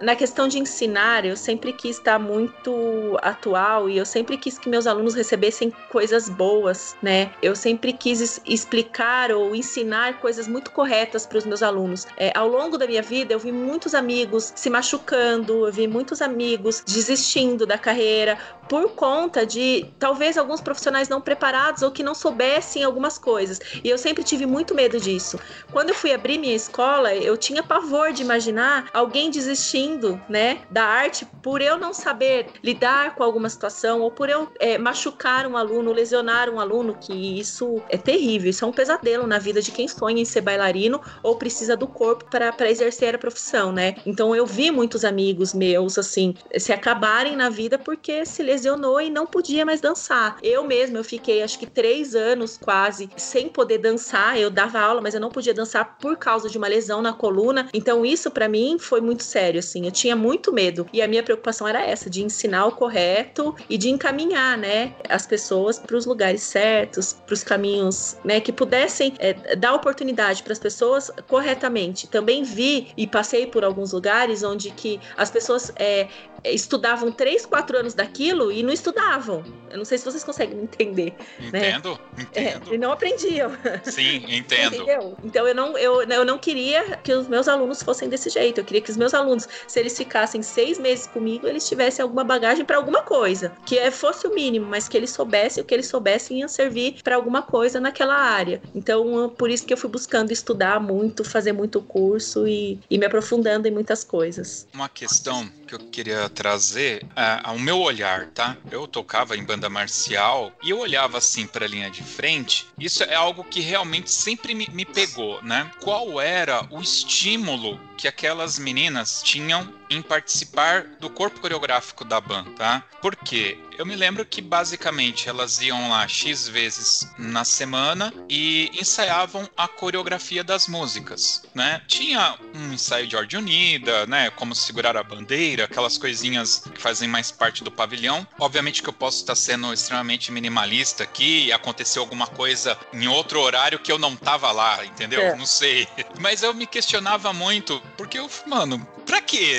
Na questão de ensinar, eu sempre quis estar muito atual e eu sempre quis que meus alunos recebessem coisas boas, né? Eu sempre quis explicar ou ensinar coisas muito corretas para os meus alunos. É, ao longo da minha vida, eu vi muitos amigos se machucando, eu vi muitos amigos desistindo da carreira por conta de talvez alguns profissionais não preparados ou que não soubessem algumas coisas. E eu sempre tive muito medo disso. Quando eu fui abrir minha escola, eu tinha pavor de imaginar alguém desistindo, né, da arte por eu não saber lidar com alguma situação ou por eu é, machucar um aluno, lesionar um aluno, que isso é terrível, isso é um pesadelo na vida de quem sonha em ser bailarino ou precisa do corpo para exercer a profissão, né? Então eu vi muitos amigos meus, assim, se acabarem na vida porque se lesionou e não podia mais dançar. Eu mesma, eu fiquei acho que três anos quase sem poder dançar. Eu dava aula, mas eu não podia dançar por causa de uma lesão na coluna. Então isso para mim foi muito sério, assim. Eu tinha muito medo e a minha preocupação era essa, de ensinar o correto e de encaminhar, né, as pessoas para os lugares certos, para os caminhos, né, que pudessem é, dar oportunidade para as pessoas corretamente. Também vi e passei por alguns lugares onde que as pessoas é, estudavam três, quatro anos daquilo e não estudavam. Eu não sei se vocês conseguem entender. Entendo, né? entendo. É, e não aprendiam. Sim, entendo. Entendeu? Então eu não, eu, eu não queria que os meus alunos fossem desse jeito. Eu queria que os meus alunos, se eles ficassem seis meses comigo, eles tivessem alguma bagagem para alguma coisa. Que é, fosse o mínimo, mas que eles soubessem o que eles soubessem ia servir para alguma coisa naquela área. Então, por isso que eu fui buscando estudar muito, fazer muito curso e, e me aprofundando em muitas coisas. Uma questão que eu queria trazer é, ao meu olhar, tá? Eu tocava em banda marcial e eu olhava assim para a linha de frente. Isso é algo que realmente sempre me, me pegou, né? Qual era o estímulo que aquelas meninas tinham em participar do corpo coreográfico da banda, tá? Porque eu me lembro que basicamente elas iam lá X vezes na semana e ensaiavam a coreografia das músicas, né? Tinha um ensaio de ordem unida, né? Como segurar a bandeira, aquelas coisinhas que fazem mais parte do pavilhão. Obviamente que eu posso estar sendo extremamente minimalista aqui e aconteceu alguma coisa em outro horário que eu não tava lá, entendeu? É. Não sei. Mas eu me questionava muito, porque eu, mano, pra quê?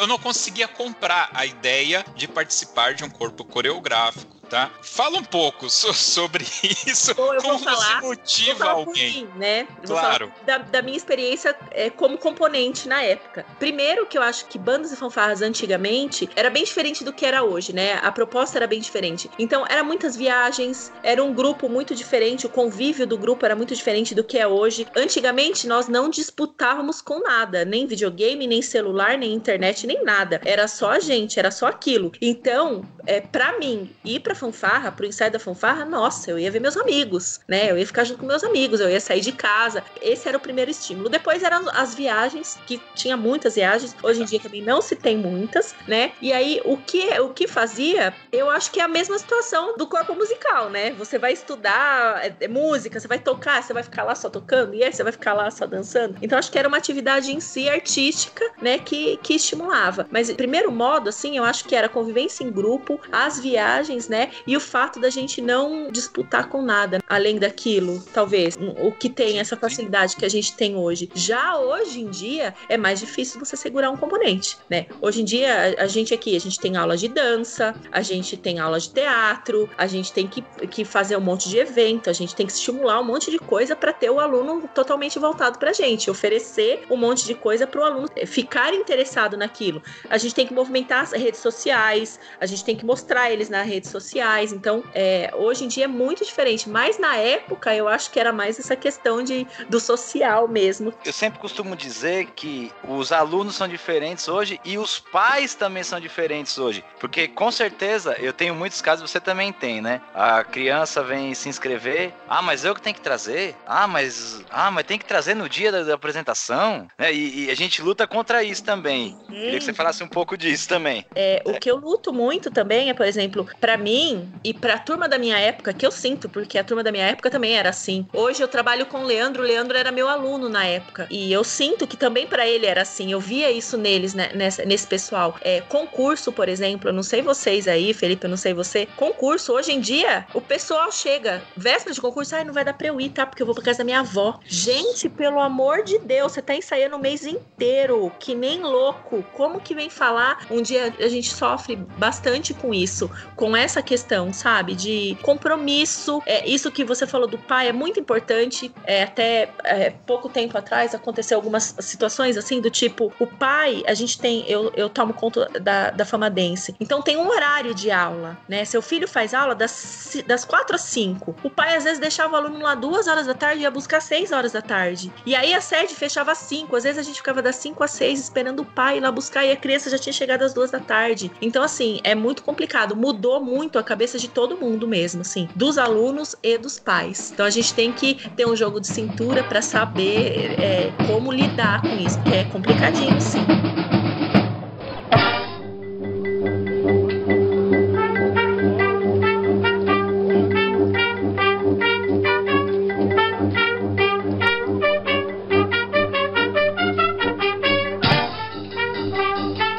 Eu não conseguia comprar a ideia de participar de um corpo coreográfico tá? Fala um pouco so sobre isso. Bom, como falar, você motiva alguém? Mim, né? claro. Da, da, minha experiência é, como componente na época. Primeiro que eu acho que bandas e fanfarras antigamente era bem diferente do que era hoje, né? A proposta era bem diferente. Então, era muitas viagens, era um grupo muito diferente, o convívio do grupo era muito diferente do que é hoje. Antigamente, nós não disputávamos com nada, nem videogame, nem celular, nem internet, nem nada. Era só a gente, era só aquilo. Então, é, para mim, ir pra fanfarra, pro ensaio da fanfarra, nossa, eu ia ver meus amigos, né? Eu ia ficar junto com meus amigos, eu ia sair de casa. Esse era o primeiro estímulo. Depois eram as viagens, que tinha muitas viagens. Hoje em dia também não se tem muitas, né? E aí, o que, o que fazia, eu acho que é a mesma situação do corpo musical, né? Você vai estudar é, é música, você vai tocar, você vai ficar lá só tocando, e aí você vai ficar lá só dançando. Então, acho que era uma atividade em si artística, né? Que, que estimulava. Mas, primeiro modo, assim, eu acho que era convivência em grupo, as viagens, né? E o fato da gente não disputar com nada além daquilo, talvez. O que tem essa facilidade que a gente tem hoje. Já hoje em dia é mais difícil você segurar um componente, né? Hoje em dia a, gente aqui, a gente tem aula de dança, a gente tem aula de teatro, a gente tem que, que fazer um monte de evento, a gente tem que estimular um monte de coisa para ter o aluno totalmente voltado pra gente, oferecer um monte de coisa para o aluno ficar interessado naquilo. A gente tem que movimentar as redes sociais, a gente tem que mostrar eles nas redes sociais. Então, é, hoje em dia é muito diferente, mas na época eu acho que era mais essa questão de, do social mesmo. Eu sempre costumo dizer que os alunos são diferentes hoje e os pais também são diferentes hoje. Porque com certeza eu tenho muitos casos, você também tem, né? A criança vem se inscrever, ah, mas eu que tenho que trazer? Ah, mas ah, mas tem que trazer no dia da, da apresentação, né? E, e, a gente luta contra isso também. Hum. Queria que você falasse um pouco disso também. É, o que eu luto muito também é, por exemplo, para mim e pra turma da minha época, que eu sinto, porque a turma da minha época também era assim. Hoje eu trabalho com o Leandro, o Leandro era meu aluno na época. E eu sinto que também para ele era assim. Eu via isso neles, né, nessa, nesse pessoal. É, concurso, por exemplo, eu não sei vocês aí, Felipe, eu não sei você. Concurso, hoje em dia, o pessoal chega, véspera de concurso, ai, não vai dar pra eu ir, tá? Porque eu vou pra casa da minha avó. Gente, pelo amor de Deus, você tá ensaiando o mês inteiro, que nem louco. Como que vem falar? Um dia a gente sofre bastante com isso, com essa questão, sabe? De compromisso. É, isso que você falou do pai é muito importante. É, até é, pouco tempo atrás aconteceu algumas situações assim, do tipo, o pai, a gente tem, eu, eu tomo conta da, da Famadense. Então tem um horário de aula, né? Seu filho faz aula das, das 4 às 5. O pai às vezes deixava o aluno lá duas horas da tarde e ia buscar 6 horas da tarde. E aí a sede fechava às 5. Às vezes a gente ficava das 5 às 6 esperando o pai ir lá buscar e a criança já tinha chegado às duas da tarde. Então, assim, é muito complicado. Mudou muito a cabeça de todo mundo mesmo, assim, dos alunos e dos pais. Então a gente tem que ter um jogo de cintura para saber é, como lidar com isso, porque é complicadinho, sim.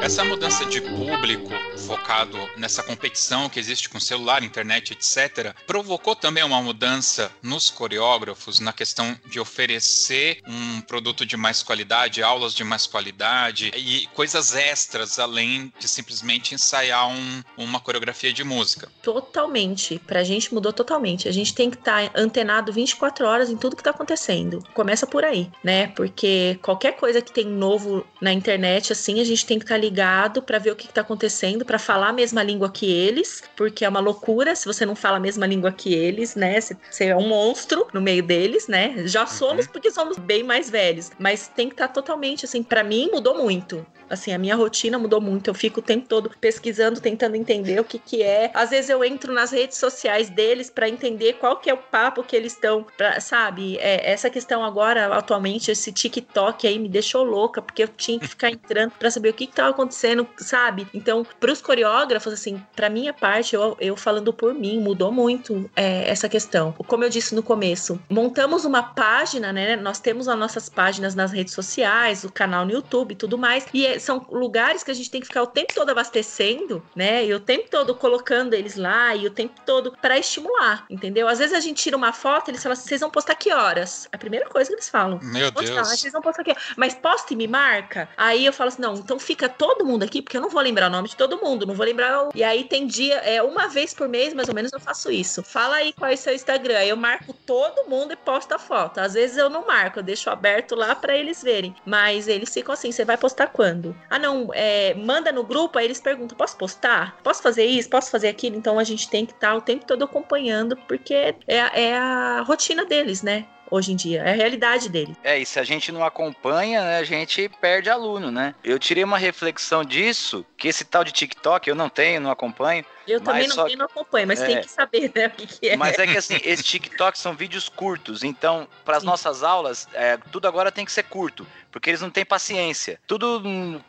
Essa mudança de público focado nessa competição que existe com celular, internet, etc., provocou também uma mudança nos coreógrafos na questão de oferecer um produto de mais qualidade, aulas de mais qualidade e coisas extras além de simplesmente ensaiar um, uma coreografia de música. Totalmente. Pra gente mudou totalmente. A gente tem que estar tá antenado 24 horas em tudo que tá acontecendo. Começa por aí, né? Porque qualquer coisa que tem novo na internet, assim, a gente tem que estar tá ligado para ver o que está acontecendo, para falar a mesma língua que eles, porque é uma loucura se você não fala a mesma língua que eles, né? Você é um monstro no meio deles, né? Já somos uhum. porque somos bem mais velhos, mas tem que estar tá totalmente assim, para mim mudou muito. Assim, a minha rotina mudou muito. Eu fico o tempo todo pesquisando, tentando entender o que que é. Às vezes eu entro nas redes sociais deles para entender qual que é o papo que eles estão, sabe? É, essa questão agora, atualmente, esse TikTok aí me deixou louca, porque eu tinha que ficar entrando para saber o que que tava acontecendo, sabe? Então, pros coreógrafos, assim, pra minha parte, eu, eu falando por mim, mudou muito é, essa questão. Como eu disse no começo, montamos uma página, né? Nós temos as nossas páginas nas redes sociais, o canal no YouTube e tudo mais, e são lugares que a gente tem que ficar o tempo todo abastecendo, né? E o tempo todo colocando eles lá e o tempo todo para estimular, entendeu? Às vezes a gente tira uma foto e eles falam assim: vocês vão postar que horas? É a primeira coisa que eles falam. Meu Deus. vocês vão postar que Mas posta e me marca. Aí eu falo assim: não, então fica todo mundo aqui, porque eu não vou lembrar o nome de todo mundo, não vou lembrar. O... E aí tem dia, é uma vez por mês, mais ou menos, eu faço isso. Fala aí qual é o seu Instagram. Aí eu marco todo mundo e posto a foto. Às vezes eu não marco, eu deixo aberto lá para eles verem. Mas eles ficam assim: você vai postar quando? Ah, não, é, manda no grupo, aí eles perguntam: posso postar? Posso fazer isso? Posso fazer aquilo? Então a gente tem que estar tá o tempo todo acompanhando, porque é, é a rotina deles, né? hoje em dia. É a realidade dele. É, e se a gente não acompanha, né, a gente perde aluno, né? Eu tirei uma reflexão disso, que esse tal de TikTok eu não tenho, não acompanho, Eu também não, não acompanho, mas é, tem que saber né, o que, que, é. Mas é que assim, esses TikToks são vídeos curtos, então, para as nossas aulas, é, tudo agora tem que ser curto porque eles não têm paciência. Tudo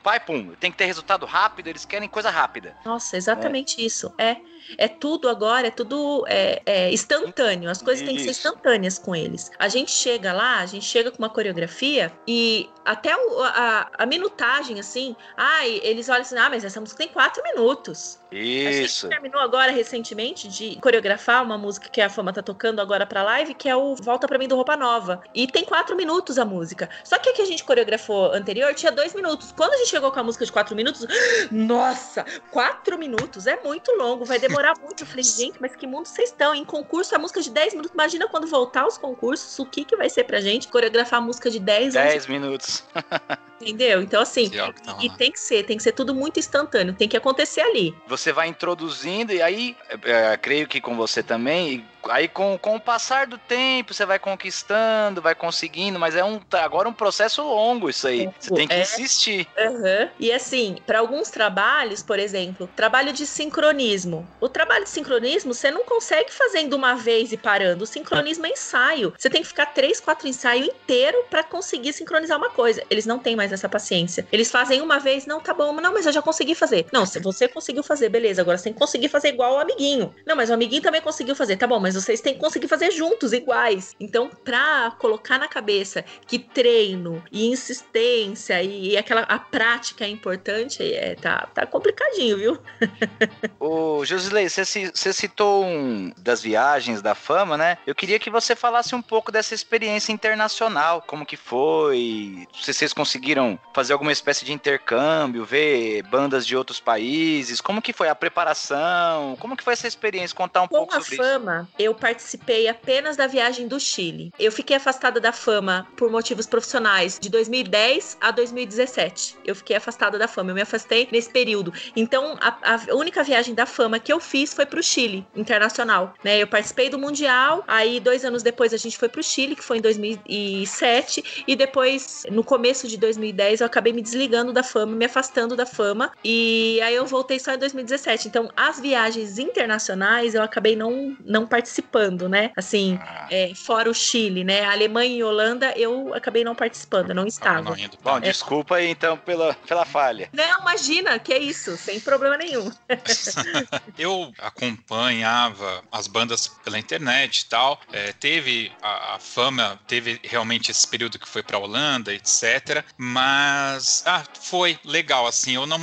pai pum, tem que ter resultado rápido, eles querem coisa rápida. Nossa, exatamente é. isso. É, é tudo agora, é tudo é, é instantâneo. As coisas isso. têm que ser instantâneas com eles. A gente chega lá, a gente chega com uma coreografia e até o, a, a, minutagem, assim, ai, eles olham assim, ah, mas essa música tem quatro minutos. Isso. A gente terminou agora recentemente de coreografar uma música que a Fama tá tocando agora pra live, que é o Volta Pra Mim do Roupa Nova. E tem quatro minutos a música. Só que a que a gente coreografou anterior tinha dois minutos. Quando a gente chegou com a música de quatro minutos, nossa, quatro minutos é muito longo, vai demorar muito. Eu falei, gente, mas que mundo vocês estão? Em concurso, a música de 10 minutos. Imagina quando voltar os concursos, o que, que vai ser pra gente coreografar a música de 10 10 minutos. Entendeu? Então, assim, tá e tem que ser, tem que ser tudo muito instantâneo, tem que acontecer ali. Você vai introduzindo, e aí, é, creio que com você também, aí com, com o passar do tempo, você vai conquistando, vai conseguindo, mas é um agora um processo longo isso aí. Você tem que é, insistir. Uhum. E assim, para alguns trabalhos, por exemplo, trabalho de sincronismo. O trabalho de sincronismo você não consegue fazendo uma vez e parando. O sincronismo é ensaio. Você tem que ficar três, quatro ensaios inteiro para conseguir sincronizar uma coisa. Eles não têm mais essa paciência. Eles fazem uma vez, não, tá bom, não, mas eu já consegui fazer. Não, se você conseguiu fazer, beleza, agora você tem que conseguir fazer igual o amiguinho. Não, mas o amiguinho também conseguiu fazer. Tá bom, mas vocês têm que conseguir fazer juntos, iguais. Então, pra colocar na cabeça que treino e insistência e, aquela a prática é importante, é, tá, tá complicadinho, viu? Ô, Josilei, você citou um das viagens da fama, né? Eu queria que você falasse um pouco dessa experiência internacional, como que foi, se vocês conseguiram fazer alguma espécie de intercâmbio, ver bandas de outros países, como que foi a preparação, como que foi essa experiência, contar um Com pouco sobre isso. Com a fama, eu participei apenas da viagem do Chile. Eu fiquei afastada da fama por motivos profissionais de 2010 a 2017. Eu fiquei afastada da fama, eu me afastei nesse período. Então, a, a única viagem da fama que eu fiz foi pro Chile, internacional. Né? Eu participei do Mundial, aí dois anos depois a gente foi pro Chile, que foi em 2007, e depois, no começo de 2010, eu acabei me desligando da fama, me afastando da fama, e aí eu voltei só em 2017. Então, as viagens internacionais eu acabei não, não participando, né? Assim, ah. é, fora o Chile, né? A Alemanha e Holanda eu acabei não participando, não estava. Não, não Bom, é. desculpa aí então pela, pela falha. Não, imagina, que é isso, sem problema nenhum. eu acompanhava as bandas pela internet e tal. É, teve a, a, fama, teve realmente esse período que foi pra Holanda, etc. Mas, ah, foi legal, assim. Eu não,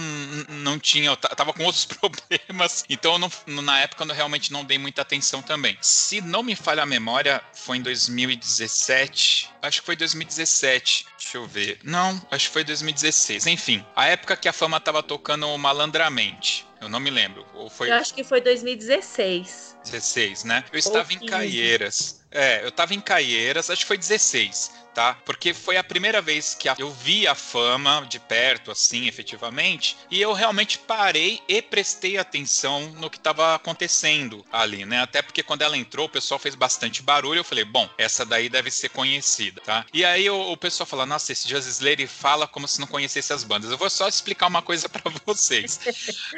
não tinha, eu tava com outros problemas, então não, na época eu realmente não dei muita atenção também. Se não me falha a memória, foi em 2017. Acho que foi 2017. Deixa eu ver. Não, acho que foi 2016. Enfim, a época que a fama tava tocando malandramente. Eu não me lembro. Ou foi... Eu acho que foi 2016. 16, né? Eu estava em Caieiras. É, eu estava em Caieiras, acho que foi 16 tá? Porque foi a primeira vez que eu vi a fama de perto, assim, efetivamente, e eu realmente parei e prestei atenção no que estava acontecendo ali, né? Até porque quando ela entrou, o pessoal fez bastante barulho, eu falei, bom, essa daí deve ser conhecida, tá? E aí o, o pessoal fala, nossa, esse Just Slayer fala como se não conhecesse as bandas. Eu vou só explicar uma coisa para vocês.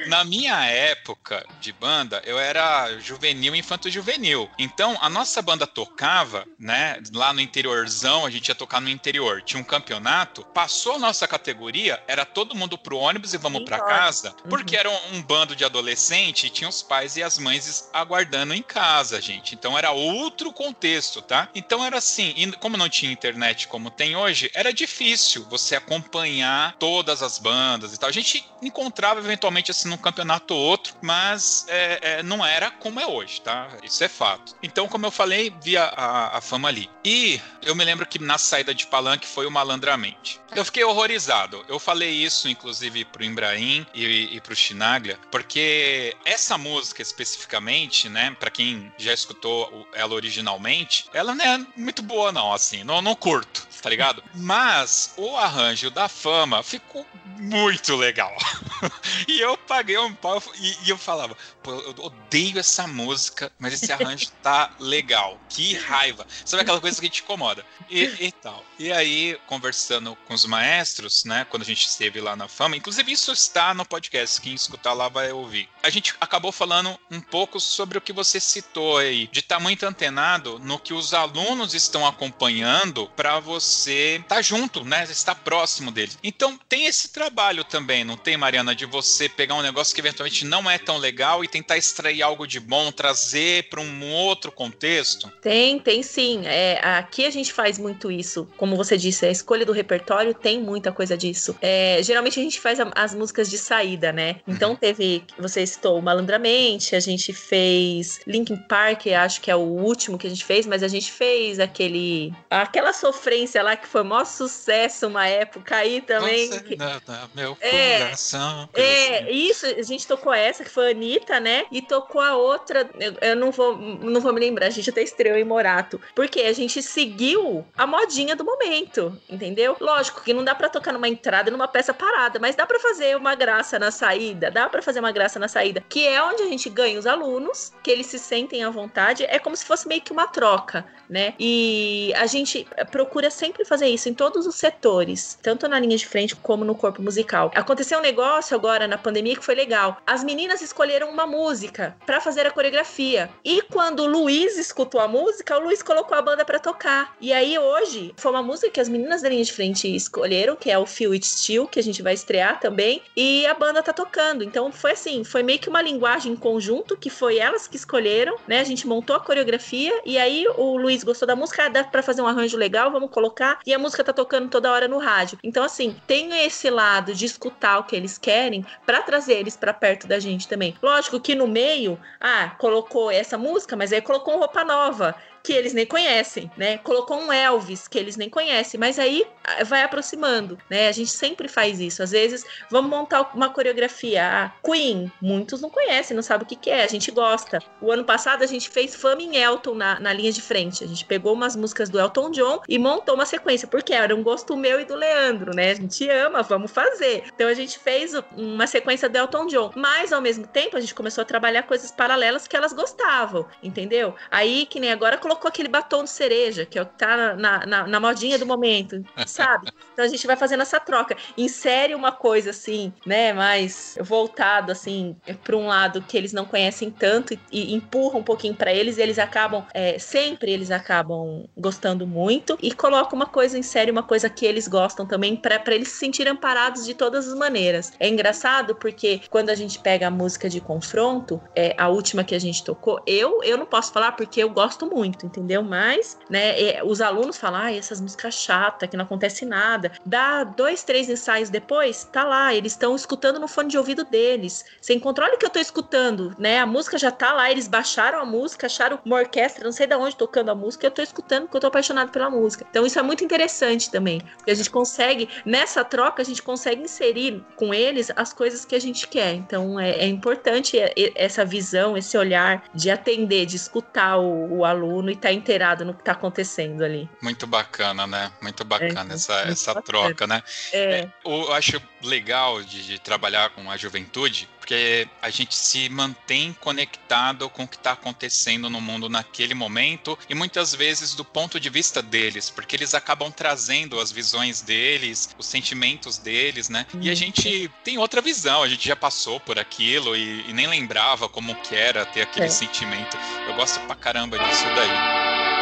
Na minha época de banda, eu era juvenil, infanto juvenil. Então, a nossa banda tocava, né, lá no interiorzão, a gente gente ia tocar no interior, tinha um campeonato, passou a nossa categoria, era todo mundo pro ônibus e vamos para casa, uhum. porque era um, um, bando de adolescente e tinha os pais e as mães aguardando em casa, gente. Então era outro contexto, tá? Então era assim, e como não tinha internet como tem hoje, era difícil você acompanhar todas as bandas e tal. A gente encontrava eventualmente assim num campeonato ou outro, mas é, é, não era como é hoje, tá? Isso é fato. Então, como eu falei, via a, a fama ali. E eu me lembro que na saída de palanque foi o Malandramente. Eu fiquei horrorizado. Eu falei isso, inclusive, pro Imbraim e, e pro Chinaglia, porque essa música especificamente, né, para quem já escutou ela originalmente, ela não é muito boa, não, assim, não, não curto, tá ligado? Mas o arranjo da fama ficou muito legal. e eu paguei um pau e, e, eu falava, pô, eu odeio essa música, mas esse arranjo tá legal. Que raiva. Sabe aquela coisa que te incomoda? E, e tal. E aí, conversando com os maestros, né, quando a gente esteve lá na fama, inclusive isso está no podcast, quem escutar lá vai ouvir. A gente acabou falando um pouco sobre o que você citou aí, de estar muito antenado no que os alunos estão acompanhando para você estar tá junto, né, estar próximo deles. Então, tem esse trabalho também, não tem, Mariana, de você pegar um negócio que eventualmente não é tão legal e tentar extrair algo de bom, trazer para um outro contexto? Tem, tem sim. É, aqui a gente faz muito isso. Como você disse, a escolha do repertório tem muita coisa disso. É, geralmente a gente faz a, as músicas de saída, né? Então uhum. teve, você citou Malandramente, a gente fez Linkin Park, acho que é o último que a gente fez, mas a gente fez aquele. aquela sofrência lá que foi o maior sucesso uma época aí também. Você que... não, não, meu é, coração. É, isso, a gente tocou essa, que foi a Anitta, né? E tocou a outra, eu, eu não vou não vou me lembrar, a gente até estreou em Morato. Porque a gente seguiu a modinha do momento, entendeu? Lógico que não dá para tocar numa entrada numa peça parada, mas dá para fazer uma graça na saída, dá para fazer uma graça na saída, que é onde a gente ganha os alunos, que eles se sentem à vontade, é como se fosse meio que uma troca, né? E a gente procura sempre fazer isso em todos os setores, tanto na linha de frente como no corpo musical. Aconteceu um negócio agora na pandemia que foi legal. As meninas escolheram uma música para fazer a coreografia. E quando o Luiz escutou a música, o Luiz colocou a banda para tocar. E aí hoje foi uma música que as meninas da linha de frente escolheram, que é o Feel It Still, que a gente vai estrear também, e a banda tá tocando. Então foi assim, foi meio que uma linguagem em conjunto que foi elas que escolheram, né? A gente montou a coreografia e aí o Luiz gostou da música, ah, dá para fazer um arranjo legal, vamos colocar. E a música tá tocando toda hora no rádio. Então assim, tem esse lado de escutar o que eles querem para trazer eles para perto da gente também. Lógico que no meio, ah, colocou essa música, mas aí colocou roupa nova que eles nem conhecem, né? Colocou um Elvis que eles nem conhecem, mas aí ah, vai aproximando, né? A gente sempre faz isso. Às vezes, vamos montar uma coreografia. A Queen, muitos não conhecem, não sabem o que, que é, a gente gosta. O ano passado a gente fez Fama em Elton na, na linha de frente. A gente pegou umas músicas do Elton John e montou uma sequência, porque era um gosto meu e do Leandro, né? A gente ama, vamos fazer. Então a gente fez uma sequência do Elton John, mas ao mesmo tempo a gente começou a trabalhar coisas paralelas que elas gostavam, entendeu? Aí, que nem agora colocou colocou aquele batom de cereja, que é o que tá na, na, na modinha do momento, sabe? Então a gente vai fazendo essa troca. Insere uma coisa assim, né, mais voltado assim para um lado que eles não conhecem tanto e, e empurra um pouquinho para eles e eles acabam é, sempre eles acabam gostando muito e coloca uma coisa insere uma coisa que eles gostam também para eles se sentirem amparados de todas as maneiras. É engraçado porque quando a gente pega a música de confronto, é a última que a gente tocou, eu eu não posso falar porque eu gosto muito entendeu? Mas, né, os alunos falam, ah, essas músicas chatas, que não acontece nada. Dá dois, três ensaios depois, tá lá, eles estão escutando no fone de ouvido deles. Você encontrou, olha que eu tô escutando, né? A música já tá lá, eles baixaram a música, acharam uma orquestra, não sei de onde tocando a música, eu tô escutando porque eu tô apaixonado pela música. Então isso é muito interessante também. Porque a gente consegue, nessa troca, a gente consegue inserir com eles as coisas que a gente quer. Então é, é importante essa visão, esse olhar de atender, de escutar o, o aluno e tá inteirado no que tá acontecendo ali. Muito bacana, né? Muito bacana é, essa, essa bacana. troca, né? É. é. eu acho legal de, de trabalhar com a juventude porque a gente se mantém conectado com o que está acontecendo no mundo naquele momento e muitas vezes do ponto de vista deles, porque eles acabam trazendo as visões deles, os sentimentos deles, né? E a uhum. gente tem outra visão, a gente já passou por aquilo e, e nem lembrava como que era ter aquele é. sentimento. Eu gosto pra caramba disso daí.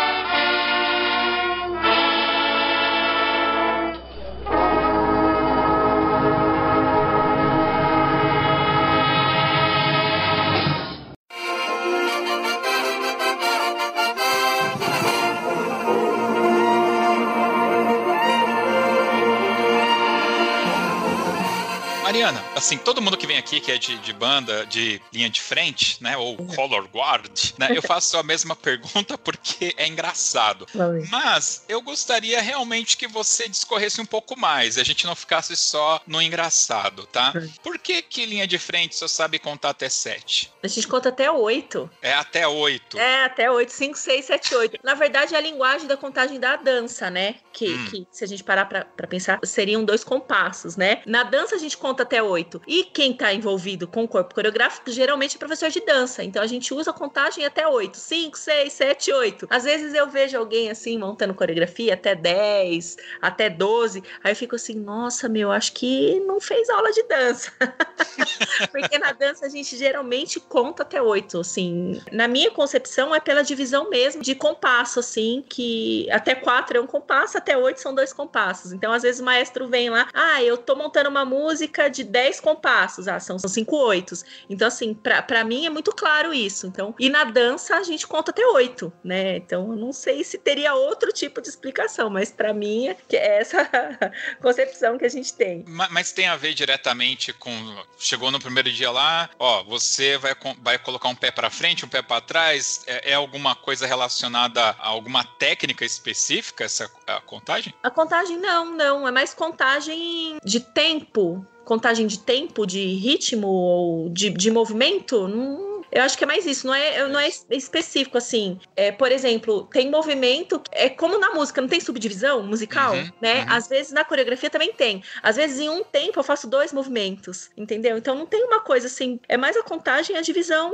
Mariana, assim, todo mundo que vem aqui que é de, de banda, de linha de frente, né, ou color guard, né, eu faço a mesma pergunta porque é engraçado. Mas eu gostaria realmente que você discorresse um pouco mais, a gente não ficasse só no engraçado, tá? Por que que linha de frente só sabe contar até sete? A gente conta até oito. É até oito. É, até oito, cinco, seis, sete, oito. Na verdade, é a linguagem da contagem da dança, né? Que, hum. que se a gente parar pra, pra pensar, seriam dois compassos, né? Na dança a gente conta até oito. E quem tá envolvido com o corpo coreográfico geralmente é professor de dança. Então a gente usa a contagem até oito. Cinco, seis, sete, oito. Às vezes eu vejo alguém assim montando coreografia até dez, até doze. Aí eu fico assim, nossa, meu, acho que não fez aula de dança. Porque na dança a gente geralmente conta até oito, assim. Na minha concepção é pela divisão mesmo de compasso, assim, que até quatro é um compasso, até oito são dois compassos. Então, às vezes o maestro vem lá, ah, eu tô montando uma música de dez compassos, ah, são, são cinco oitos. Então, assim, pra, pra mim é muito claro isso. Então, e na dança a gente conta até oito, né? Então, eu não sei se teria outro tipo de explicação, mas para mim é essa concepção que a gente tem. Mas, mas tem a ver diretamente com chegou no primeiro dia lá, ó, você vai, vai colocar um pé para frente, um pé para trás, é, é, alguma coisa relacionada a alguma técnica específica essa a contagem? A contagem não, não, é mais contagem de tempo, contagem de tempo, de ritmo ou de, de movimento, não eu acho que é mais isso, não é, não é específico, assim. É, por exemplo, tem movimento, é como na música, não tem subdivisão musical, uhum, né? Uhum. Às vezes na coreografia também tem. Às vezes em um tempo eu faço dois movimentos, entendeu? Então não tem uma coisa assim, é mais a contagem, a divisão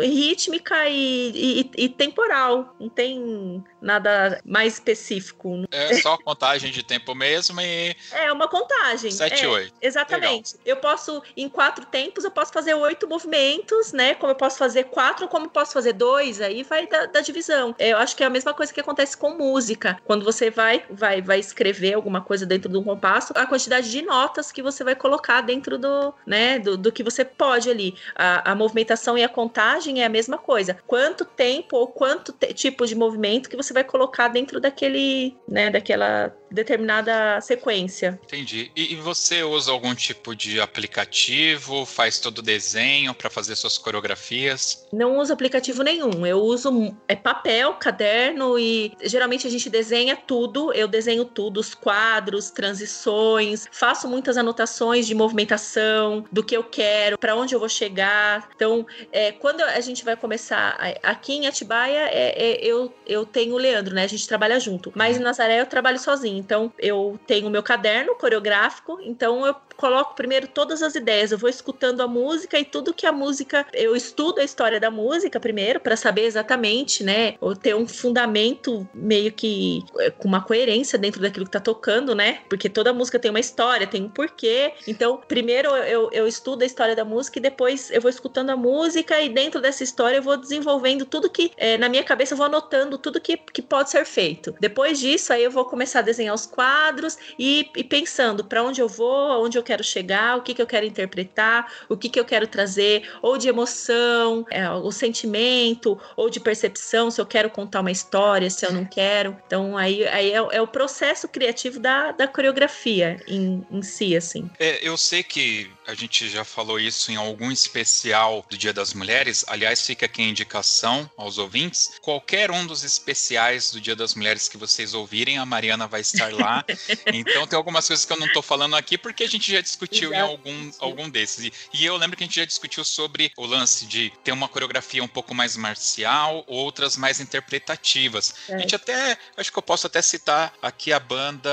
rítmica e, e, e temporal. Não tem nada mais específico. É só contagem de tempo mesmo e. É uma contagem. Sete, é, oito. Exatamente. Legal. Eu posso, em quatro tempos, eu posso fazer oito movimentos, né? como eu posso fazer quatro, como eu posso fazer dois, aí vai da, da, divisão. Eu acho que é a mesma coisa que acontece com música. Quando você vai, vai, vai escrever alguma coisa dentro de um compasso, a quantidade de notas que você vai colocar dentro do, né, do, do que você pode ali. A, a movimentação e a contagem é a mesma coisa. Quanto tempo ou quanto tipo de movimento que você vai colocar dentro daquele, né, daquela determinada sequência. Entendi. E, e você usa algum tipo de aplicativo? Faz todo o desenho para fazer suas coreografias? Não uso aplicativo nenhum. Eu uso é papel, caderno e geralmente a gente desenha tudo. Eu desenho tudo, os quadros, transições, faço muitas anotações de movimentação, do que eu quero, para onde eu vou chegar. Então, é, quando a gente vai começar aqui em Atibaia, é, é, eu, eu tenho Leandro, né? A gente trabalha junto. Mas em Nazaré eu trabalho sozinho. Então, eu tenho o meu caderno coreográfico, então eu coloco primeiro todas as ideias, eu vou escutando a música e tudo que a música, eu estudo a história da música primeiro para saber exatamente, né, ou ter um fundamento meio que é, com uma coerência dentro daquilo que tá tocando, né? Porque toda música tem uma história, tem um porquê. Então, primeiro eu, eu estudo a história da música e depois eu vou escutando a música e dentro dessa história eu vou desenvolvendo tudo que é, na minha cabeça eu vou anotando tudo que, que pode ser feito. Depois disso, aí eu vou começar a desenhar os quadros e, e pensando para onde eu vou, onde eu quero chegar, o que, que eu quero interpretar, o que, que eu quero trazer, ou de emoção, é, o sentimento, ou de percepção, se eu quero contar uma história, se eu não quero. Então, aí, aí é, é o processo criativo da, da coreografia em, em si, assim. É, eu sei que a gente já falou isso em algum especial do Dia das Mulheres. Aliás, fica aqui a indicação aos ouvintes. Qualquer um dos especiais do Dia das Mulheres que vocês ouvirem, a Mariana vai estar lá. então tem algumas coisas que eu não estou falando aqui porque a gente já discutiu Exato. em algum, algum desses. E, e, eu lembro que a gente já discutiu sobre o lance de ter uma coreografia um pouco mais marcial, outras mais interpretativas. É. A gente até, acho que eu posso até citar aqui a banda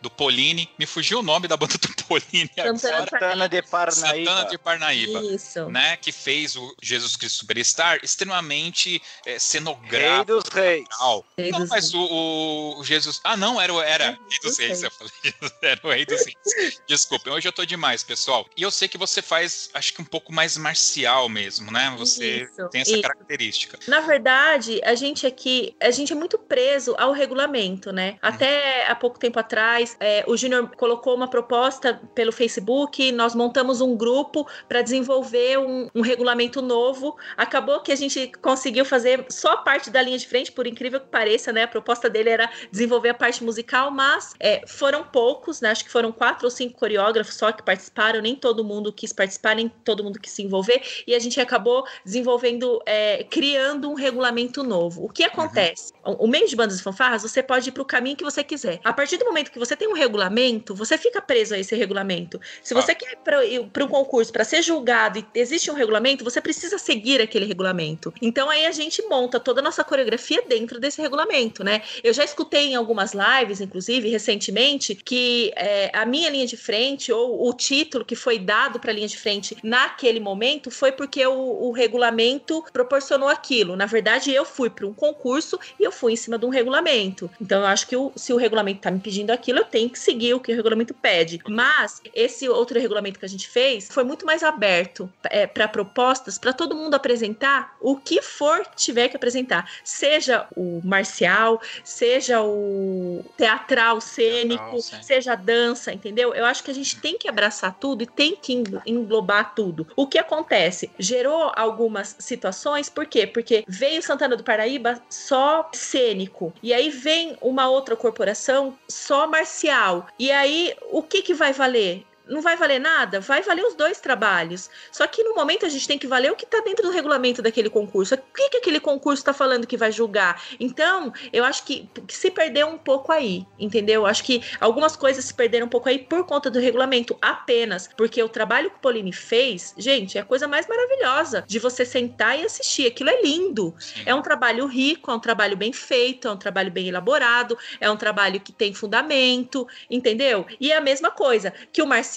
do Polini. Me fugiu o nome da banda do Polini agora. Santana de Parnaíba. Santana de Parnaíba. Isso. Né, que fez o Jesus Cristo Superstar extremamente é, cenográfico. Rei dos Reis. Rei não, dos mas reis. O, o, Jesus. Ah, não, era, era Rei dos Reis. Eu falei, era o Rei dos Reis. Desculpem, hoje eu tô demais, pessoal. E eu sei que você faz, acho que um pouco mais marcial mesmo, né? Você Isso. tem essa Isso. característica. Na verdade, a gente aqui, a gente é muito preso ao regulamento, né? Até hum. há pouco tempo atrás, é, o Júnior colocou uma proposta pelo Facebook nós montamos um grupo para desenvolver um, um, regulamento novo. Acabou que a gente conseguiu fazer só a parte da linha de frente, por incrível que pareça, né? A proposta dele era desenvolver a parte musical, mas é, foram poucos, né? Acho que foram quatro ou cinco coreógrafos só que participaram, nem todo mundo quis participar, nem todo mundo quis se envolver. e a gente acabou desenvolvendo, é, criando um regulamento novo. O que acontece? Uhum. O meio de bandas e fanfarras, você pode ir para o caminho que você quiser. A partir do momento que você tem um regulamento, você fica preso a esse regulamento. Se você ah. quer ir para um concurso para ser julgado e existe um regulamento, você precisa seguir aquele regulamento. Então aí a gente monta toda a nossa coreografia dentro desse regulamento, né? Eu já escutei em algumas lives, inclusive recentemente, que é, a minha linha de frente ou o título que foi dado para a linha de frente naquele momento foi porque o, o regulamento proporcionou aquilo. Na verdade, eu fui para um concurso e eu fui em cima de um regulamento. Então eu acho que o, se o regulamento está me pedindo aquilo, eu tenho que seguir o que o regulamento pede. Mas esse outro regulamento que a gente fez foi muito mais aberto é, para propostas, para todo mundo apresentar o que for tiver que apresentar, seja o marcial, seja o teatral cênico, seja a dança, entendeu? Eu acho que a gente tem que abraçar tudo e tem que englobar tudo. O que acontece? Gerou algumas situações, por quê? Porque veio Santana do Paraíba só cênico, e aí vem uma outra corporação só marcial. E aí, o que que vai valer? Não vai valer nada? Vai valer os dois trabalhos. Só que no momento a gente tem que valer o que está dentro do regulamento daquele concurso. O que, que aquele concurso está falando que vai julgar? Então, eu acho que, que, se perdeu um pouco aí, entendeu? Acho que algumas coisas se perderam um pouco aí por conta do regulamento apenas. Porque o trabalho que o Pauline fez, gente, é a coisa mais maravilhosa de você sentar e assistir. Aquilo é lindo. É um trabalho rico, é um trabalho bem feito, é um trabalho bem elaborado, é um trabalho que tem fundamento, entendeu? E é a mesma coisa que o Marcelo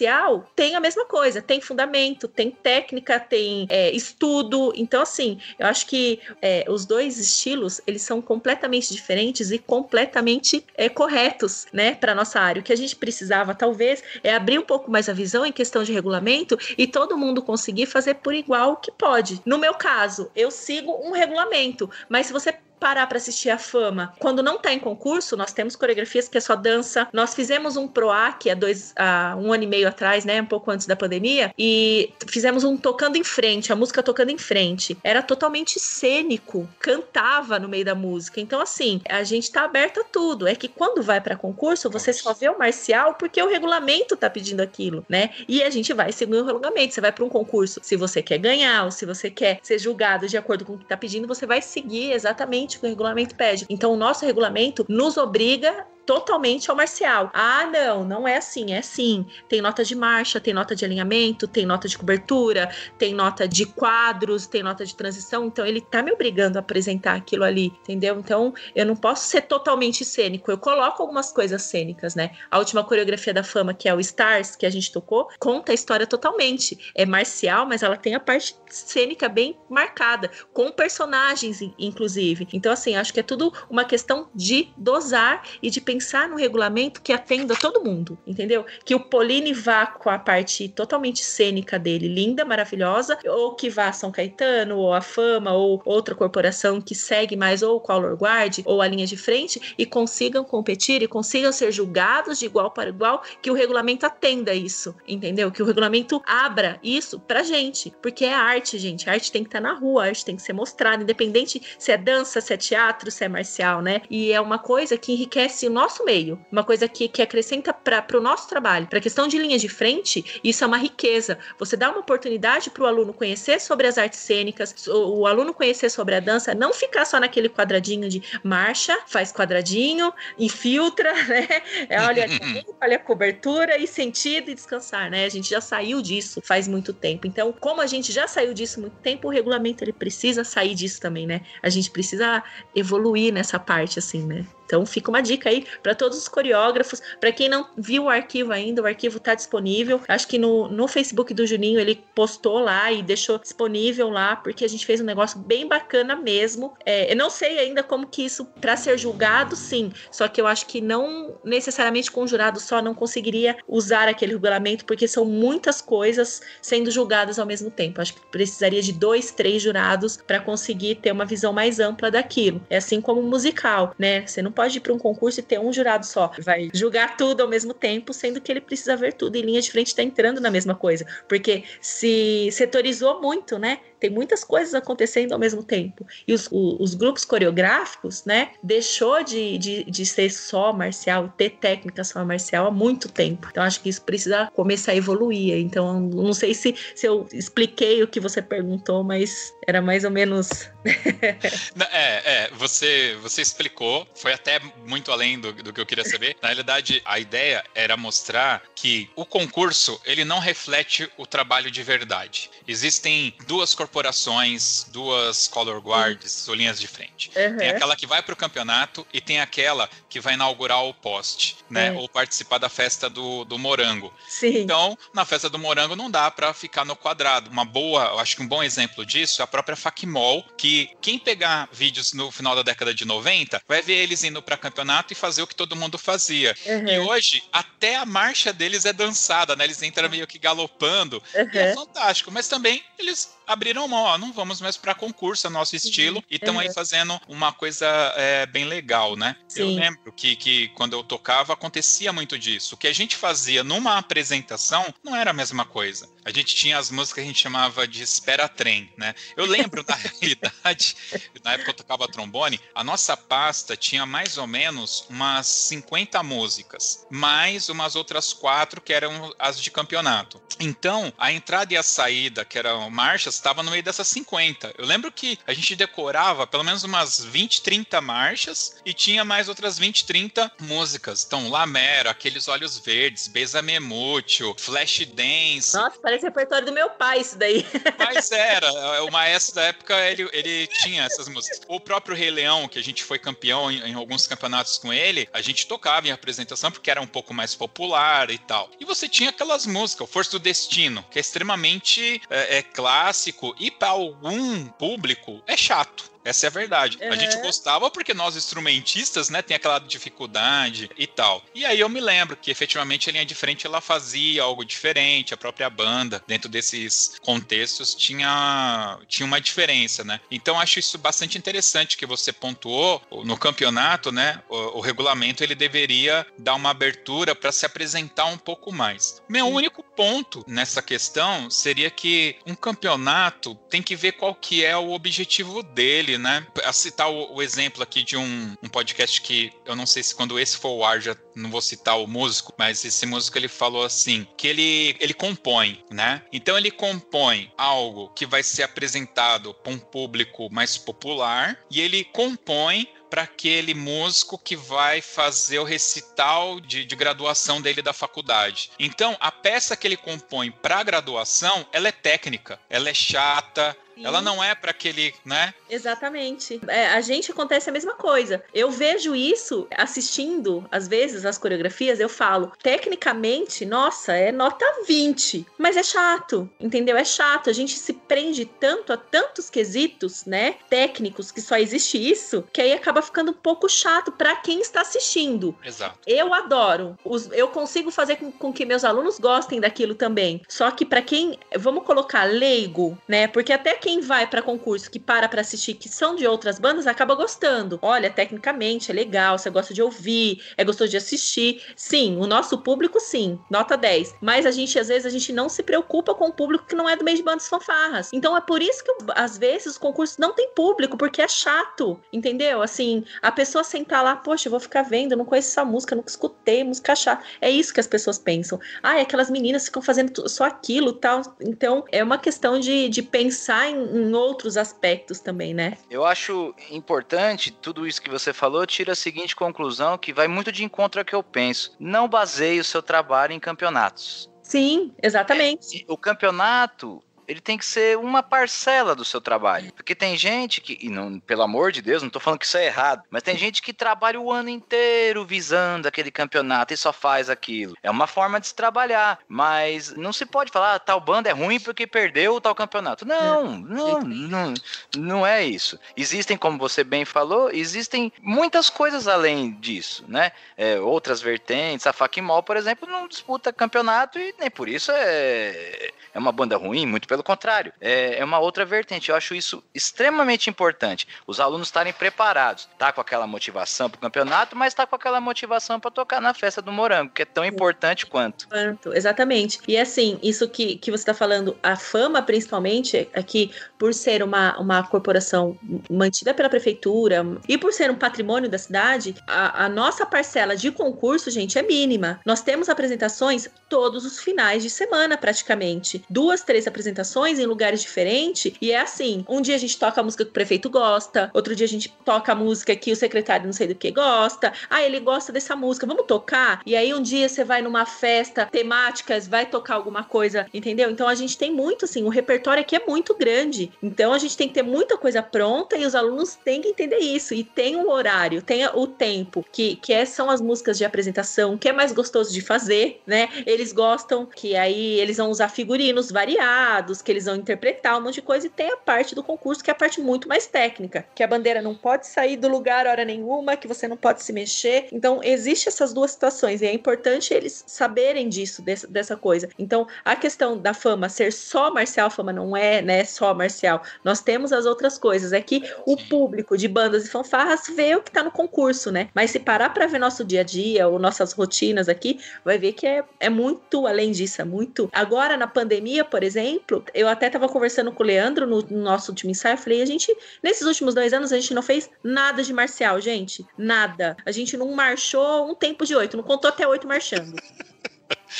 tem a mesma coisa, tem fundamento, tem técnica, tem é, estudo. Então, assim, eu acho que é, os dois estilos eles são completamente diferentes e completamente é, corretos, né, para nossa área. O que a gente precisava, talvez, é abrir um pouco mais a visão em questão de regulamento e todo mundo conseguir fazer por igual o que pode. No meu caso, eu sigo um regulamento, mas se você parar para assistir a fama. Quando não tá em concurso, nós temos coreografias que é só dança. Nós fizemos um PROAC há dois, há um ano e meio atrás, né? Um pouco antes da pandemia, e fizemos um tocando em frente, a música tocando em frente. Era totalmente cênico, cantava no meio da música. Então, assim, a gente tá aberto a tudo. É que quando vai para concurso, você só vê o marcial porque o regulamento tá pedindo aquilo, né? E a gente vai seguir o regulamento. Você vai para um concurso, se você quer ganhar ou se você quer ser julgado de acordo com o que tá pedindo, você vai seguir exatamente que o regulamento pede. Então, o nosso regulamento nos obriga totalmente ao marcial. Ah, não, não é assim, é sim. Tem nota de marcha, tem nota de alinhamento, tem nota de cobertura, tem nota de quadros, tem nota de transição. Então ele tá me obrigando a apresentar aquilo ali, entendeu? Então eu não posso ser totalmente cênico. Eu coloco algumas coisas cênicas, né? A última coreografia da fama, que é o Stars, que a gente tocou, conta a história totalmente. É marcial, mas ela tem a parte cênica bem marcada, com personagens, inclusive. Então, assim, acho que é tudo uma questão de dosar e de pensar pensar no regulamento que atenda todo mundo, entendeu? Que o Pauline vá com a parte totalmente cênica dele, linda, maravilhosa, ou que vá São Caetano, ou a Fama, ou outra corporação que segue mais ou o Color Guard, ou a linha de frente, e consigam competir e consigam ser julgados de igual para igual, que o regulamento atenda isso, entendeu? Que o regulamento abra isso pra gente, porque é arte, gente. A arte tem que estar tá na rua, a arte tem que ser mostrada, independente se é dança, se é teatro, se é marcial, né? E é uma coisa que enriquece o nosso nosso meio, uma coisa que, que acrescenta para o nosso trabalho. Para a questão de linha de frente, isso é uma riqueza. Você dá uma oportunidade para o aluno conhecer sobre as artes cênicas, o, o aluno conhecer sobre a dança, não ficar só naquele quadradinho de marcha, faz quadradinho, infiltra, né? É, olha, olha a cobertura e sentido e descansar, né? A gente já saiu disso faz muito tempo. Então, como a gente já saiu disso muito tempo, o regulamento ele precisa sair disso também, né? A gente precisa evoluir nessa parte, assim, né? Então fica uma dica aí para todos os coreógrafos. Para quem não viu o arquivo ainda, o arquivo está disponível. Acho que no, no Facebook do Juninho ele postou lá e deixou disponível lá, porque a gente fez um negócio bem bacana mesmo. É, eu não sei ainda como que isso, para ser julgado, sim. Só que eu acho que não necessariamente com jurado só não conseguiria usar aquele regulamento, porque são muitas coisas sendo julgadas ao mesmo tempo. Acho que precisaria de dois, três jurados para conseguir ter uma visão mais ampla daquilo. É assim como musical, né? Você não pode ir para um concurso e ter um jurado só. Vai julgar tudo ao mesmo tempo, sendo que ele precisa ver tudo. E linha de frente está entrando na mesma coisa. Porque se setorizou muito, né? tem muitas coisas acontecendo ao mesmo tempo. E os, os, os grupos coreográficos, né, deixou de, de, de, ser só marcial, ter técnica só marcial há muito tempo. Então acho que isso precisa começar a evoluir. Então não sei se, se eu expliquei o que você perguntou, mas era mais ou menos. é, é, você, você explicou, foi até muito além do, do que eu queria saber. Na realidade, a ideia era mostrar que o concurso ele não reflete o trabalho de verdade. Existem duas corporações duas color guards, uhum. linhas de frente. Uhum. Tem aquela que vai para o campeonato e tem aquela que vai inaugurar o poste, né? Ou participar da festa do, do morango. Sim. Então, na festa do morango não dá para ficar no quadrado. Uma boa, eu acho que um bom exemplo disso é a própria Facmol, que quem pegar vídeos no final da década de 90 vai ver eles indo para campeonato e fazer o que todo mundo fazia. Uhum. E hoje, até a marcha deles é dançada, né? Eles entram meio que galopando. E é fantástico. Mas também eles abriram mão, ó, não vamos mais para concurso, é nosso uhum. estilo, uhum. e estão uhum. aí fazendo uma coisa é, bem legal, né? Sim. Eu lembro que, que quando eu tocava acontecia muito disso. O que a gente fazia numa apresentação não era a mesma coisa. A gente tinha as músicas que a gente chamava de espera trem, né? Eu lembro, na realidade, na época eu tocava trombone, a nossa pasta tinha mais ou menos umas 50 músicas, mais umas outras quatro que eram as de campeonato. Então, a entrada e a saída, que eram marchas, estava no meio dessas 50. Eu lembro que a gente decorava pelo menos umas 20, 30 marchas e tinha mais outras 20, 30 músicas. Então, Lamera, Aqueles Olhos Verdes, Besamemútil, Flash Dance. Nossa, parece repertório do meu pai isso daí. Mas era, é, o maestro da época, ele, ele tinha essas músicas. O próprio Rei Leão, que a gente foi campeão em, em alguns campeonatos com ele, a gente tocava em apresentação porque era um pouco mais popular e tal. E você tinha aquelas músicas, o Força do Destino, que é extremamente é, é clássico e para algum público é chato. Essa é a verdade. Uhum. A gente gostava porque nós, instrumentistas, né, tem aquela dificuldade e tal. E aí eu me lembro que efetivamente a linha de frente ela fazia algo diferente, a própria banda, dentro desses contextos, tinha, tinha uma diferença, né? Então acho isso bastante interessante que você pontuou no campeonato, né? O, o regulamento ele deveria dar uma abertura para se apresentar um pouco mais. Meu Sim. único ponto nessa questão seria que um campeonato tem que ver qual que é o objetivo dele, né? A citar o, o exemplo aqui de um, um, podcast que eu não sei se quando esse for o ar já não vou citar o músico, mas esse músico ele falou assim que ele ele compõe, né? Então ele compõe algo que vai ser apresentado para um público mais popular e ele compõe para aquele músico que vai fazer o recital de, de, graduação dele da faculdade. Então, a peça que ele compõe para graduação, ela é técnica, ela é chata, ela não é para aquele, né? Exatamente. É, a gente acontece a mesma coisa. Eu vejo isso assistindo, às vezes, as coreografias, eu falo, tecnicamente, nossa, é nota 20. Mas é chato, entendeu? É chato. A gente se prende tanto a tantos quesitos, né? Técnicos, que só existe isso, que aí acaba ficando um pouco chato para quem está assistindo. Exato. Eu adoro. Os, eu consigo fazer com, com que meus alunos gostem daquilo também. Só que para quem, vamos colocar leigo, né? Porque até que quem vai para concurso que para para assistir que são de outras bandas acaba gostando. Olha, tecnicamente é legal, você gosta de ouvir, é gostoso de assistir. Sim, o nosso público sim, nota 10. Mas a gente às vezes a gente não se preocupa com o público que não é do meio de bandas fanfarras. Então é por isso que às vezes os concursos não tem público, porque é chato, entendeu? Assim, a pessoa sentar lá, poxa, eu vou ficar vendo, eu não conheço essa música, nunca escutei, música chata. É isso que as pessoas pensam. Ah, aquelas meninas ficam fazendo só aquilo, tal. Então é uma questão de, de pensar em em outros aspectos também, né? Eu acho importante tudo isso que você falou, tira a seguinte conclusão que vai muito de encontro ao que eu penso. Não baseie o seu trabalho em campeonatos. Sim, exatamente. É, o campeonato ele tem que ser uma parcela do seu trabalho. Porque tem gente que, e não, pelo amor de Deus, não tô falando que isso é errado, mas tem gente que trabalha o ano inteiro visando aquele campeonato e só faz aquilo. É uma forma de se trabalhar, mas não se pode falar ah, tal banda é ruim porque perdeu tal campeonato. Não, é. não, não, não é isso. Existem, como você bem falou, existem muitas coisas além disso, né? É, outras vertentes, a Fakimol, por exemplo, não disputa campeonato e nem por isso é, é uma banda ruim, muito pelo Pelo contrário, é, é uma outra vertente. Eu acho isso extremamente importante. Os alunos estarem preparados, tá com aquela motivação para o campeonato, mas tá com aquela motivação para tocar na festa do morango, que é tão importante quanto. Quanto, exatamente. E assim, isso que, que você está falando, a fama principalmente, é que por ser uma, uma corporação mantida pela prefeitura e por ser um patrimônio da cidade, a, a nossa parcela de concurso, gente, é mínima. Nós temos apresentações todos os finais de semana, praticamente. Duas, três apresentações em lugares diferentes. E é assim: um dia a gente toca a música que o prefeito gosta, outro dia a gente toca a música que o secretário não sei do que gosta. Ah, ele gosta dessa música, vamos tocar? E aí um dia você vai numa festa temáticas, vai tocar alguma coisa, entendeu? Então a gente tem muito, assim, o repertório aqui é muito grande. Então a gente tem que ter muita coisa pronta e os alunos têm que entender isso. E tem o um horário, tem o tempo, que, que é, são as músicas de apresentação, que é mais gostoso de fazer, né? Eles gostam que aí eles vão usar figurinos variados, que eles vão interpretar um monte de coisa, e tem a parte do concurso, que é a parte muito mais técnica, que a bandeira não pode sair do lugar hora nenhuma, que você não pode se mexer. Então, existe essas duas situações, e é importante eles saberem disso, dessa, dessa coisa. Então, a questão da fama ser só marcial, fama não é, né, só marcial. Nós temos as outras coisas. É que o público de bandas e fanfarras vê o que tá no concurso, né? Mas se parar para ver nosso dia a dia ou nossas rotinas aqui, vai ver que é, é muito além disso, é muito. Agora, na pandemia, por exemplo, eu até tava conversando com o Leandro no, no nosso último ensaio, eu falei, a gente, nesses últimos dois anos, a gente não fez nada de marcial, gente. Nada. A gente não marchou um tempo de oito, não contou até oito marchando.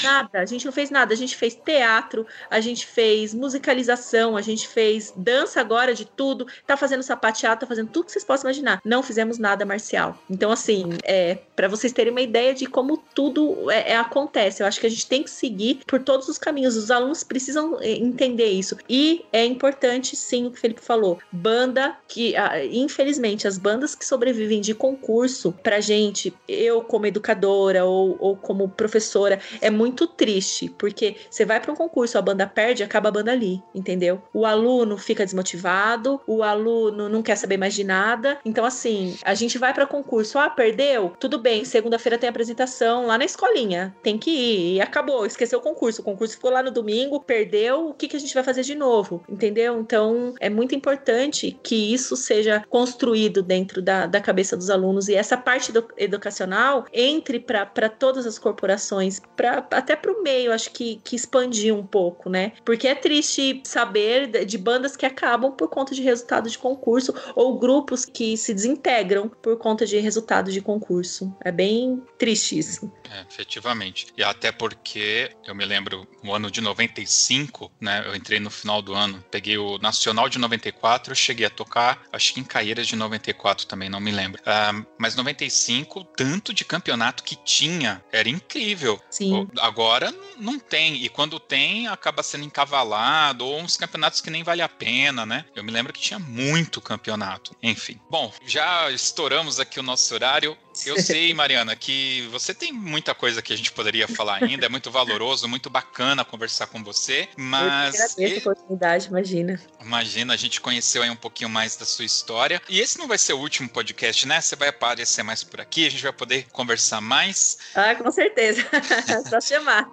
Nada, a gente não fez nada. A gente fez teatro, a gente fez musicalização, a gente fez dança agora de tudo, tá fazendo sapateado, tá fazendo tudo que vocês possam imaginar. Não fizemos nada marcial. Então, assim, é para vocês terem uma ideia de como tudo é, é, acontece. Eu acho que a gente tem que seguir por todos os caminhos. Os alunos precisam é, entender isso. E é importante, sim, o que o Felipe falou. Banda que, infelizmente, as bandas que sobrevivem de concurso, pra gente, eu como educadora ou, ou como professora, é muito triste, porque você vai para um concurso, a banda perde, acaba a banda ali, entendeu? O aluno fica desmotivado, o aluno não quer saber mais de nada. Então, assim, a gente vai para concurso, ah, perdeu? Tudo bem, segunda-feira tem apresentação lá na escolinha, tem que ir, e acabou, esqueceu o concurso. O concurso ficou lá no domingo, perdeu, o que, que a gente vai fazer de novo? Entendeu? Então, é muito importante que isso seja construído dentro da, da cabeça dos alunos e essa parte do, educacional entre para todas as corporações, para até para o meio, acho que, que expandir um pouco, né? Porque é triste saber de bandas que acabam por conta de resultado de concurso ou grupos que se desintegram por conta de resultado de concurso. É bem triste isso. É, efetivamente. E até porque eu me lembro no ano de 95, né? Eu entrei no final do ano, peguei o Nacional de 94, eu cheguei a tocar, acho que em Caeiras de 94 também, não me lembro. Uh, mas 95, tanto de campeonato que tinha, era incrível. Sim. Agora não tem, e quando tem, acaba sendo encavalado, ou uns campeonatos que nem vale a pena, né? Eu me lembro que tinha muito campeonato. Enfim. Bom, já estouramos aqui o nosso horário. Eu sei, Mariana, que você tem muita coisa que a gente poderia falar ainda, é muito valoroso, muito bacana conversar com você, mas. Eu agradeço a oportunidade, imagina. Imagina, a gente conheceu aí um pouquinho mais da sua história. E esse não vai ser o último podcast, né? Você vai aparecer mais por aqui, a gente vai poder conversar mais. Ah, com certeza. Só chamar.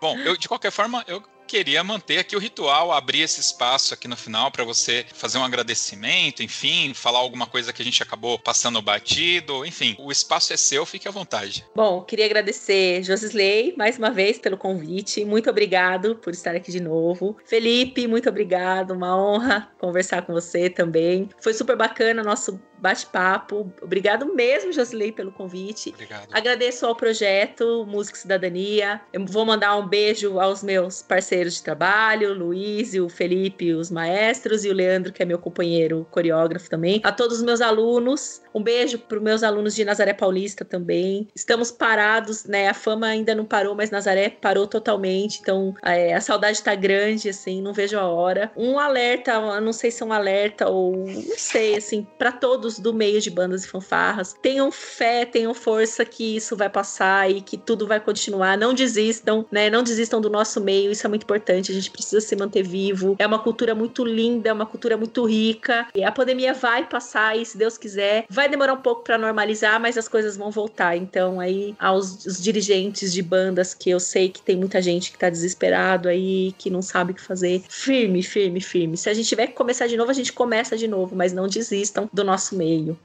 Bom, eu, de qualquer forma, eu queria manter aqui o ritual, abrir esse espaço aqui no final para você fazer um agradecimento, enfim, falar alguma coisa que a gente acabou passando batido, enfim, o espaço é seu, fique à vontade. Bom, queria agradecer Josisley mais uma vez pelo convite, muito obrigado por estar aqui de novo. Felipe, muito obrigado, uma honra conversar com você também. Foi super bacana nosso bate-papo. Obrigado mesmo, Josilei, pelo convite. Obrigado. Agradeço ao projeto Música e Cidadania. Eu vou mandar um beijo aos meus parceiros de trabalho, o Luiz e o Felipe, os maestros, e o Leandro, que é meu companheiro coreógrafo também. A todos os meus alunos. Um beijo para os meus alunos de Nazaré Paulista também. Estamos parados, né? A fama ainda não parou, mas Nazaré parou totalmente. Então, é, a saudade está grande, assim, não vejo a hora. Um alerta, não sei se é um alerta ou não sei, assim, para todos do meio de bandas e fanfarras. Tenham fé, tenham força que isso vai passar e que tudo vai continuar. Não desistam, né? Não desistam do nosso meio, isso é muito importante. A gente precisa se manter vivo. É uma cultura muito linda, é uma cultura muito rica. E a pandemia vai passar e, se Deus quiser, vai demorar um pouco para normalizar, mas as coisas vão voltar. Então, aí, aos dirigentes de bandas que eu sei que tem muita gente que tá desesperado aí, que não sabe o que fazer, firme, firme, firme. Se a gente tiver que começar de novo, a gente começa de novo, mas não desistam do nosso meio.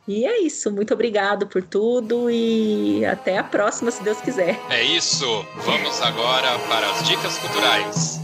E é isso. Muito obrigado por tudo e até a próxima, se Deus quiser. É isso. Vamos agora para as dicas culturais.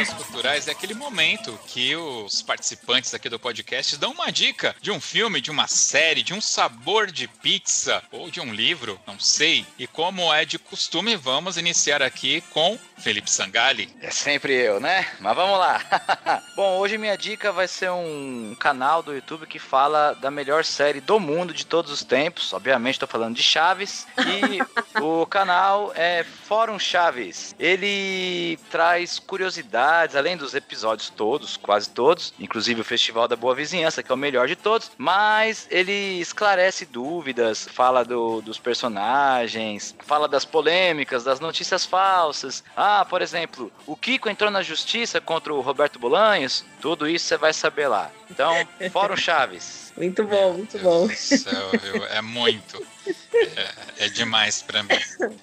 Dicas culturais é aquele momento que os participantes aqui do podcast dão uma dica de um filme, de uma série, de um sabor de pizza ou de um livro, não sei. E como é de costume, vamos iniciar aqui com Felipe Sangali. É sempre eu, né? Mas vamos lá. Bom, hoje minha dica vai ser um canal do YouTube que fala da melhor série do mundo de todos os tempos. Obviamente estou falando de Chaves. E o canal é Fórum Chaves. Ele traz curiosidades, além dos episódios todos, quase todos, inclusive o Festival da Boa Vizinhança, que é o melhor de todos, mas ele esclarece dúvidas, fala do, dos personagens, fala das polêmicas, das notícias falsas. Ah, por exemplo, o Kiko entrou na justiça contra o Roberto Bolanhos, tudo isso você vai saber lá. Então, Fórum Chaves. Muito bom, muito bom. Céu, é muito. É, é demais para mim.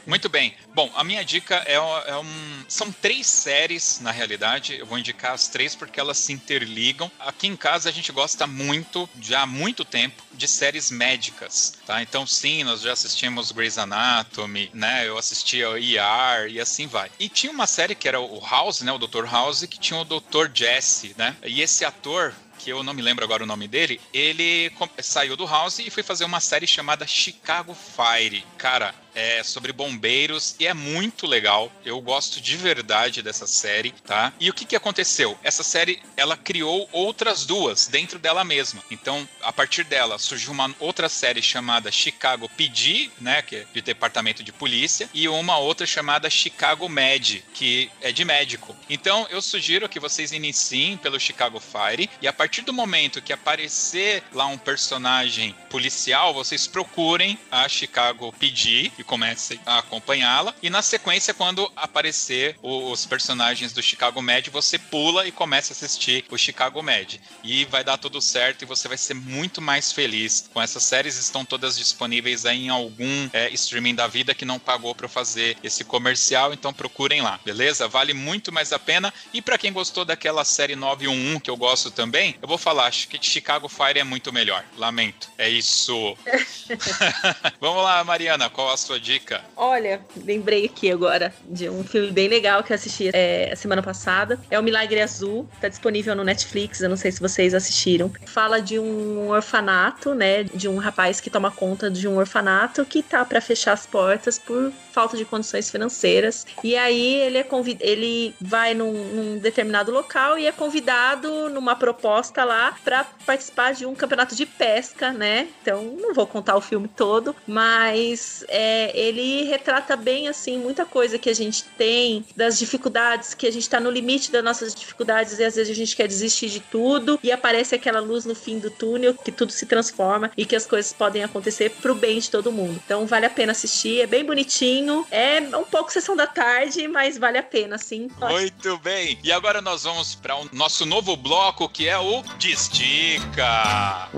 Muito bem. Bom, a minha dica é, é, um. São três séries, na realidade. Eu vou indicar as três porque elas se interligam. Aqui em casa a gente gosta muito, já há muito tempo, de séries médicas, tá? Então, sim, nós já assistimos Grey's Anatomy, né? Eu assistia ER e assim vai. E tinha uma série que era o House, né? O Dr. House, que tinha o Dr. Jesse, né? E esse ator, que eu não me lembro agora o nome dele, ele saiu do House e foi fazer uma série chamada Chicago Fire. Cara, é sobre bombeiros e é muito legal. Eu gosto de verdade dessa série, tá? E o que que aconteceu? Essa série, ela criou outras duas dentro dela mesma. Então, a partir dela surgiu uma outra série chamada Chicago PD, né, que é de departamento de polícia, e uma outra chamada Chicago Med, que é de médico. Então, eu sugiro que vocês iniciem pelo Chicago Fire e a partir do momento que aparecer lá um personagem policial, vocês procurem a Chicago PD e comecem a acompanhá-la. E na sequência, quando aparecer os personagens do Chicago Med, você pula e começa a assistir o Chicago Med. E vai dar tudo certo e você vai ser muito mais feliz. Com essas séries estão todas disponíveis aí em algum é, streaming da vida que não pagou para fazer esse comercial, então procurem lá, beleza? Vale muito mais a pena. E para quem gostou daquela série 911 que eu gosto também, eu vou falar, acho que Chicago Fire é muito melhor. Lamento. É isso. Vamos lá, Mariana, qual a sua sua dica? Olha, lembrei aqui agora de um filme bem legal que eu assisti é, semana passada. É o Milagre Azul, tá disponível no Netflix, eu não sei se vocês assistiram. Fala de um orfanato, né? De um rapaz que toma conta de um orfanato que tá para fechar as portas por falta de condições financeiras. E aí ele é convid... ele vai num, num determinado local e é convidado numa proposta lá para participar de um campeonato de pesca, né? Então não vou contar o filme todo, mas é, ele retrata bem assim muita coisa que a gente tem, das dificuldades, que a gente tá no limite das nossas dificuldades e às vezes a gente quer desistir de tudo e aparece aquela luz no fim do túnel que tudo se transforma e que as coisas podem acontecer pro bem de todo mundo. Então vale a pena assistir, é bem bonitinho é um pouco sessão da tarde, mas vale a pena, sim. Muito bem. E agora nós vamos para o nosso novo bloco que é o Desdica.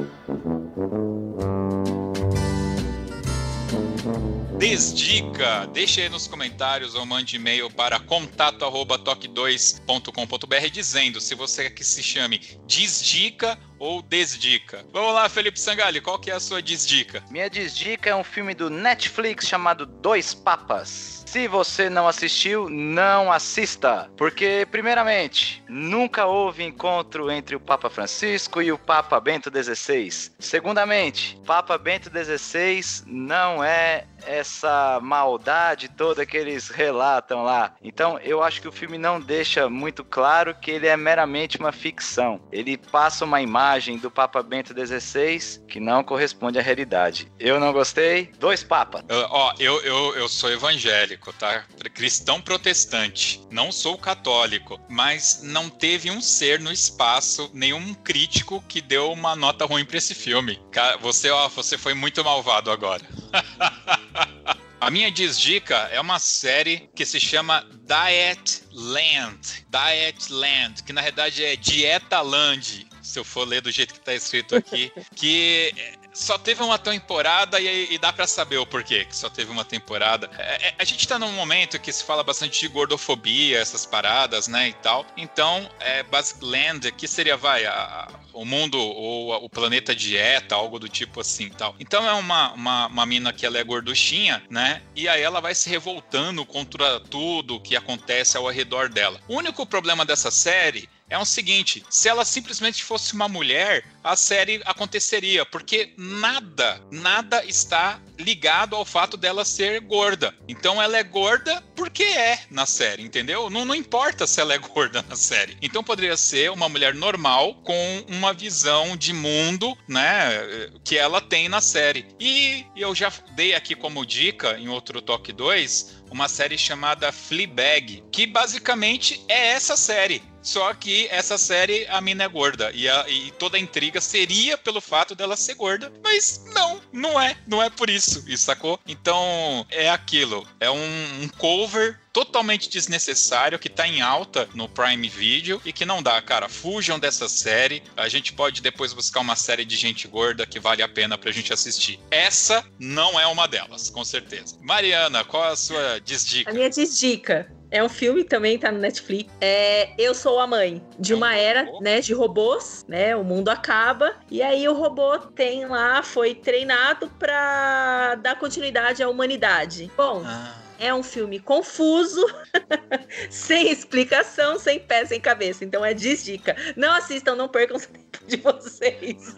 Desdica, deixe aí nos comentários ou mande e-mail para contato@toque2.com.br dizendo se você quer que se chame Desdica ou desdica? Vamos lá, Felipe Sangali, qual que é a sua desdica? Minha desdica é um filme do Netflix chamado Dois Papas. Se você não assistiu, não assista. Porque, primeiramente, nunca houve encontro entre o Papa Francisco e o Papa Bento XVI. Segundamente, Papa Bento XVI não é essa maldade toda que eles relatam lá. Então, eu acho que o filme não deixa muito claro que ele é meramente uma ficção. Ele passa uma imagem do Papa Bento XVI que não corresponde à realidade. Eu não gostei. Dois papas. Uh, ó, eu, eu, eu sou evangélico, tá? Cristão protestante. Não sou católico. Mas não teve um ser no espaço, nenhum crítico que deu uma nota ruim pra esse filme. Você, ó, você foi muito malvado agora. A minha desdica é uma série que se chama Diet Land. Diet Land, que na verdade é Dieta Land, se eu for ler do jeito que está escrito aqui, que só teve uma temporada e, e dá para saber o porquê que só teve uma temporada. É, é, a gente tá num momento que se fala bastante de gordofobia, essas paradas, né, e tal. Então, é, Basic Land, que seria, vai, a, o mundo ou o planeta dieta, algo do tipo assim, tal. Então é uma, uma, uma mina que ela é gorduchinha, né, e aí ela vai se revoltando contra tudo que acontece ao redor dela. O único problema dessa série é o seguinte: se ela simplesmente fosse uma mulher, a série aconteceria, porque nada, nada está ligado ao fato dela ser gorda. Então ela é gorda porque é na série, entendeu? Não, não importa se ela é gorda na série. Então poderia ser uma mulher normal com uma visão de mundo, né, que ela tem na série. E eu já dei aqui como dica em outro Toque 2 uma série chamada Fleabag, que basicamente é essa série. Só que essa série, a mina é gorda. E, a, e, toda a intriga seria pelo fato dela ser gorda. Mas não, não é. Não é por isso, sacou? Então, é aquilo. É um, um cover totalmente desnecessário que tá em alta no Prime Video e que não dá, cara. Fujam dessa série. A gente pode depois buscar uma série de gente gorda que vale a pena pra gente assistir. Essa não é uma delas, com certeza. Mariana, qual a sua desdica? A minha desdica é um filme também, tá no Netflix. É Eu Sou a Mãe, de uma era, né, de robôs, né? O mundo acaba. E aí o robô tem lá, foi treinado para dar continuidade à humanidade. Bom. Ah. É um filme confuso, sem explicação, sem pé, sem cabeça. Então é desdica. Não assistam, não percam de vocês.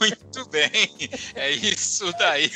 Muito bem. É isso daí.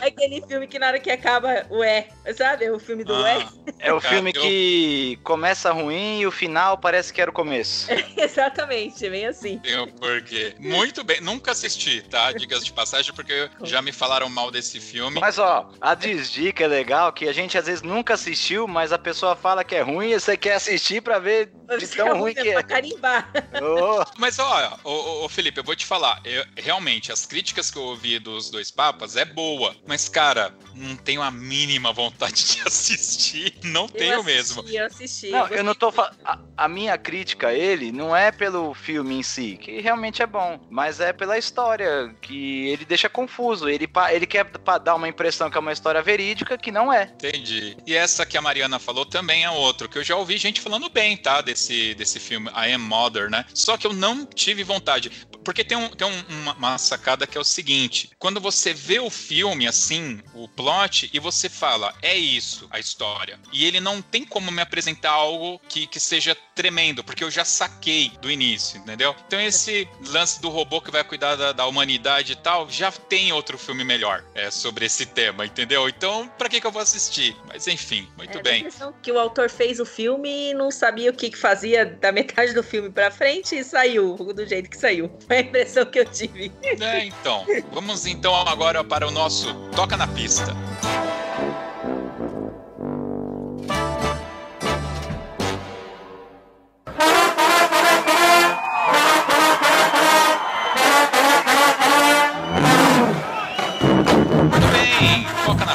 É aquele filme que na hora que acaba, ué. Sabe? É o filme do ah, ué. É o filme que começa ruim e o final parece que era o começo. É, exatamente, é bem assim. Tem um porquê. Muito bem. Nunca assisti, tá? Dicas de passagem, porque já me falaram mal desse filme. Mas ó, a desdica é legal que a gente às vezes nunca assistiu, mas a pessoa fala que é ruim e você quer assistir para ver de tão ruim que é. Pra carimbar. Oh. Mas ó, ô, ô, Felipe, eu vou te falar, eu, realmente, as críticas que eu ouvi dos dois papas é boa, mas cara, não tenho a mínima vontade de assistir, não eu tenho assisti, mesmo. Eu assisti. Não, eu, eu não tô a, a minha crítica a ele não é pelo filme em si, que realmente é bom, mas é pela história, que ele deixa confuso, ele, ele quer dar uma impressão que é uma história verídica, que não é. Entendi. E essa que a Mariana falou também é outro, que eu já ouvi gente falando bem, tá, desse, desse filme, I Am Mother, né? Só que eu não tive vontade. Porque tem, um, tem um, uma, uma, sacada que é o seguinte: quando você vê o filme assim, o plot, e você fala, é isso a história. E ele não tem como me apresentar algo que, que seja tremendo, porque eu já saquei do início, entendeu? Então esse lance do robô que vai cuidar da, da humanidade e tal, já tem outro filme melhor é, sobre esse tema, entendeu? Então, pra que, que eu vou assistir? Mas enfim, muito é, bem. que o autor fez o filme e não sabia o que, que fazia da metade do filme pra frente e saiu do jeito que saiu. Foi a impressão que eu tive. É, então. Vamos então agora para o nosso Toca na Pista.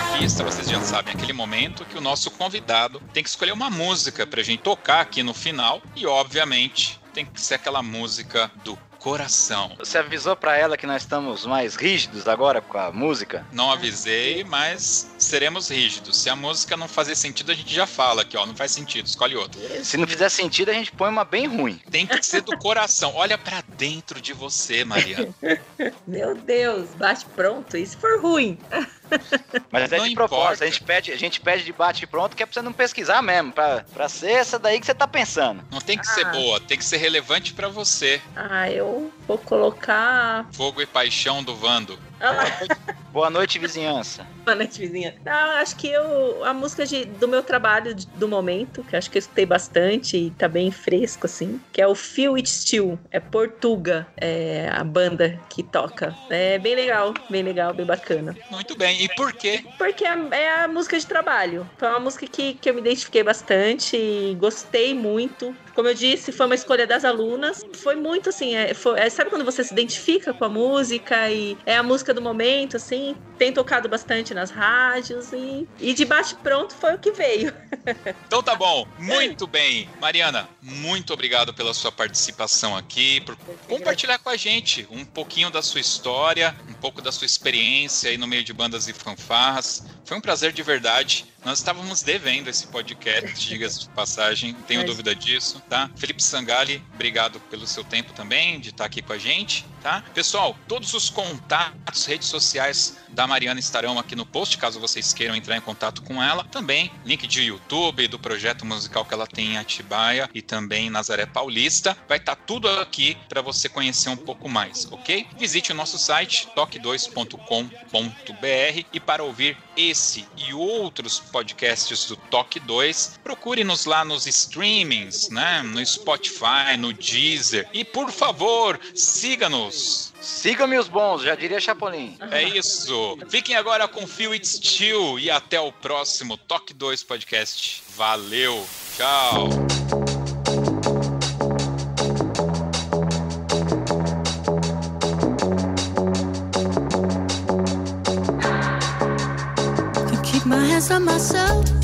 Pista, vocês já sabem, aquele momento que o nosso convidado tem que escolher uma música pra gente tocar aqui no final e, obviamente, tem que ser aquela música do coração. Você avisou para ela que nós estamos mais rígidos agora com a música? Não avisei, mas seremos rígidos. Se a música não fazer sentido, a gente já fala aqui, ó, não faz sentido, escolhe outra. Se não fizer sentido, a gente põe uma bem ruim. Tem que ser do coração. Olha para dentro de você, Mariana. Meu Deus, bate pronto. E se for ruim? Mas é Não de propósito, importa. a gente pede, a gente pede de bate pronto que é pra você não pesquisar mesmo, pra, pra ser essa daí que você tá pensando. Não tem que ser Ah. boa, tem que ser relevante para você. Ah, eu vou colocar. Fogo e paixão do Vando. Ah, Boa noite, vizinhança. Boa noite, vizinha. Não, acho que eu, a música de- do meu trabalho de- do momento, que acho que eu escutei bastante e tá bem fresco, assim, que é o Feel It Still. É Portuga, é a banda que toca. É bem legal, bem legal, bem bacana. Muito bem. E por quê? Porque é, é a música de trabalho. Foi uma música que, que eu me identifiquei bastante e gostei muito. Como eu disse, foi uma escolha das alunas. Foi muito assim, é, foi- é, sabe quando você se identifica com a música e é a música do momento, assim? Tem tocado bastante nas rádios e, e de bate pronto foi o que veio. Então tá bom. Muito bem. Mariana, muito obrigado pela sua participação aqui, por compartilhar com a gente um pouquinho da sua história, um pouco da sua experiência aí no meio de bandas e fanfarras. Foi um prazer de verdade. Nós estávamos devendo esse podcast, diga-se de passagem, não tenho Mas- dúvida disso, tá? Felipe Sangali, obrigado pelo seu tempo também, de estar aqui com a gente, tá? Pessoal, todos os contatos, redes sociais da Mariana estarão aqui no post, caso vocês queiram entrar em contato com ela. Também link de YouTube, do projeto musical que ela tem em Atibaia e também Nazaré Paulista. Vai estar tudo aqui para você conhecer um pouco mais, ok? Visite o nosso site toque2.com.br e para ouvir esse e outros podcasts do Toque 2, procure-nos lá nos streamings, né? No Spotify, no Deezer. E por favor, siga-nos. Siga-me os bons, já diria Chapolin. É isso. Fiquem agora com Feel It Still e até o próximo Toque 2 Podcast. Valeu. Tchau. answer myself.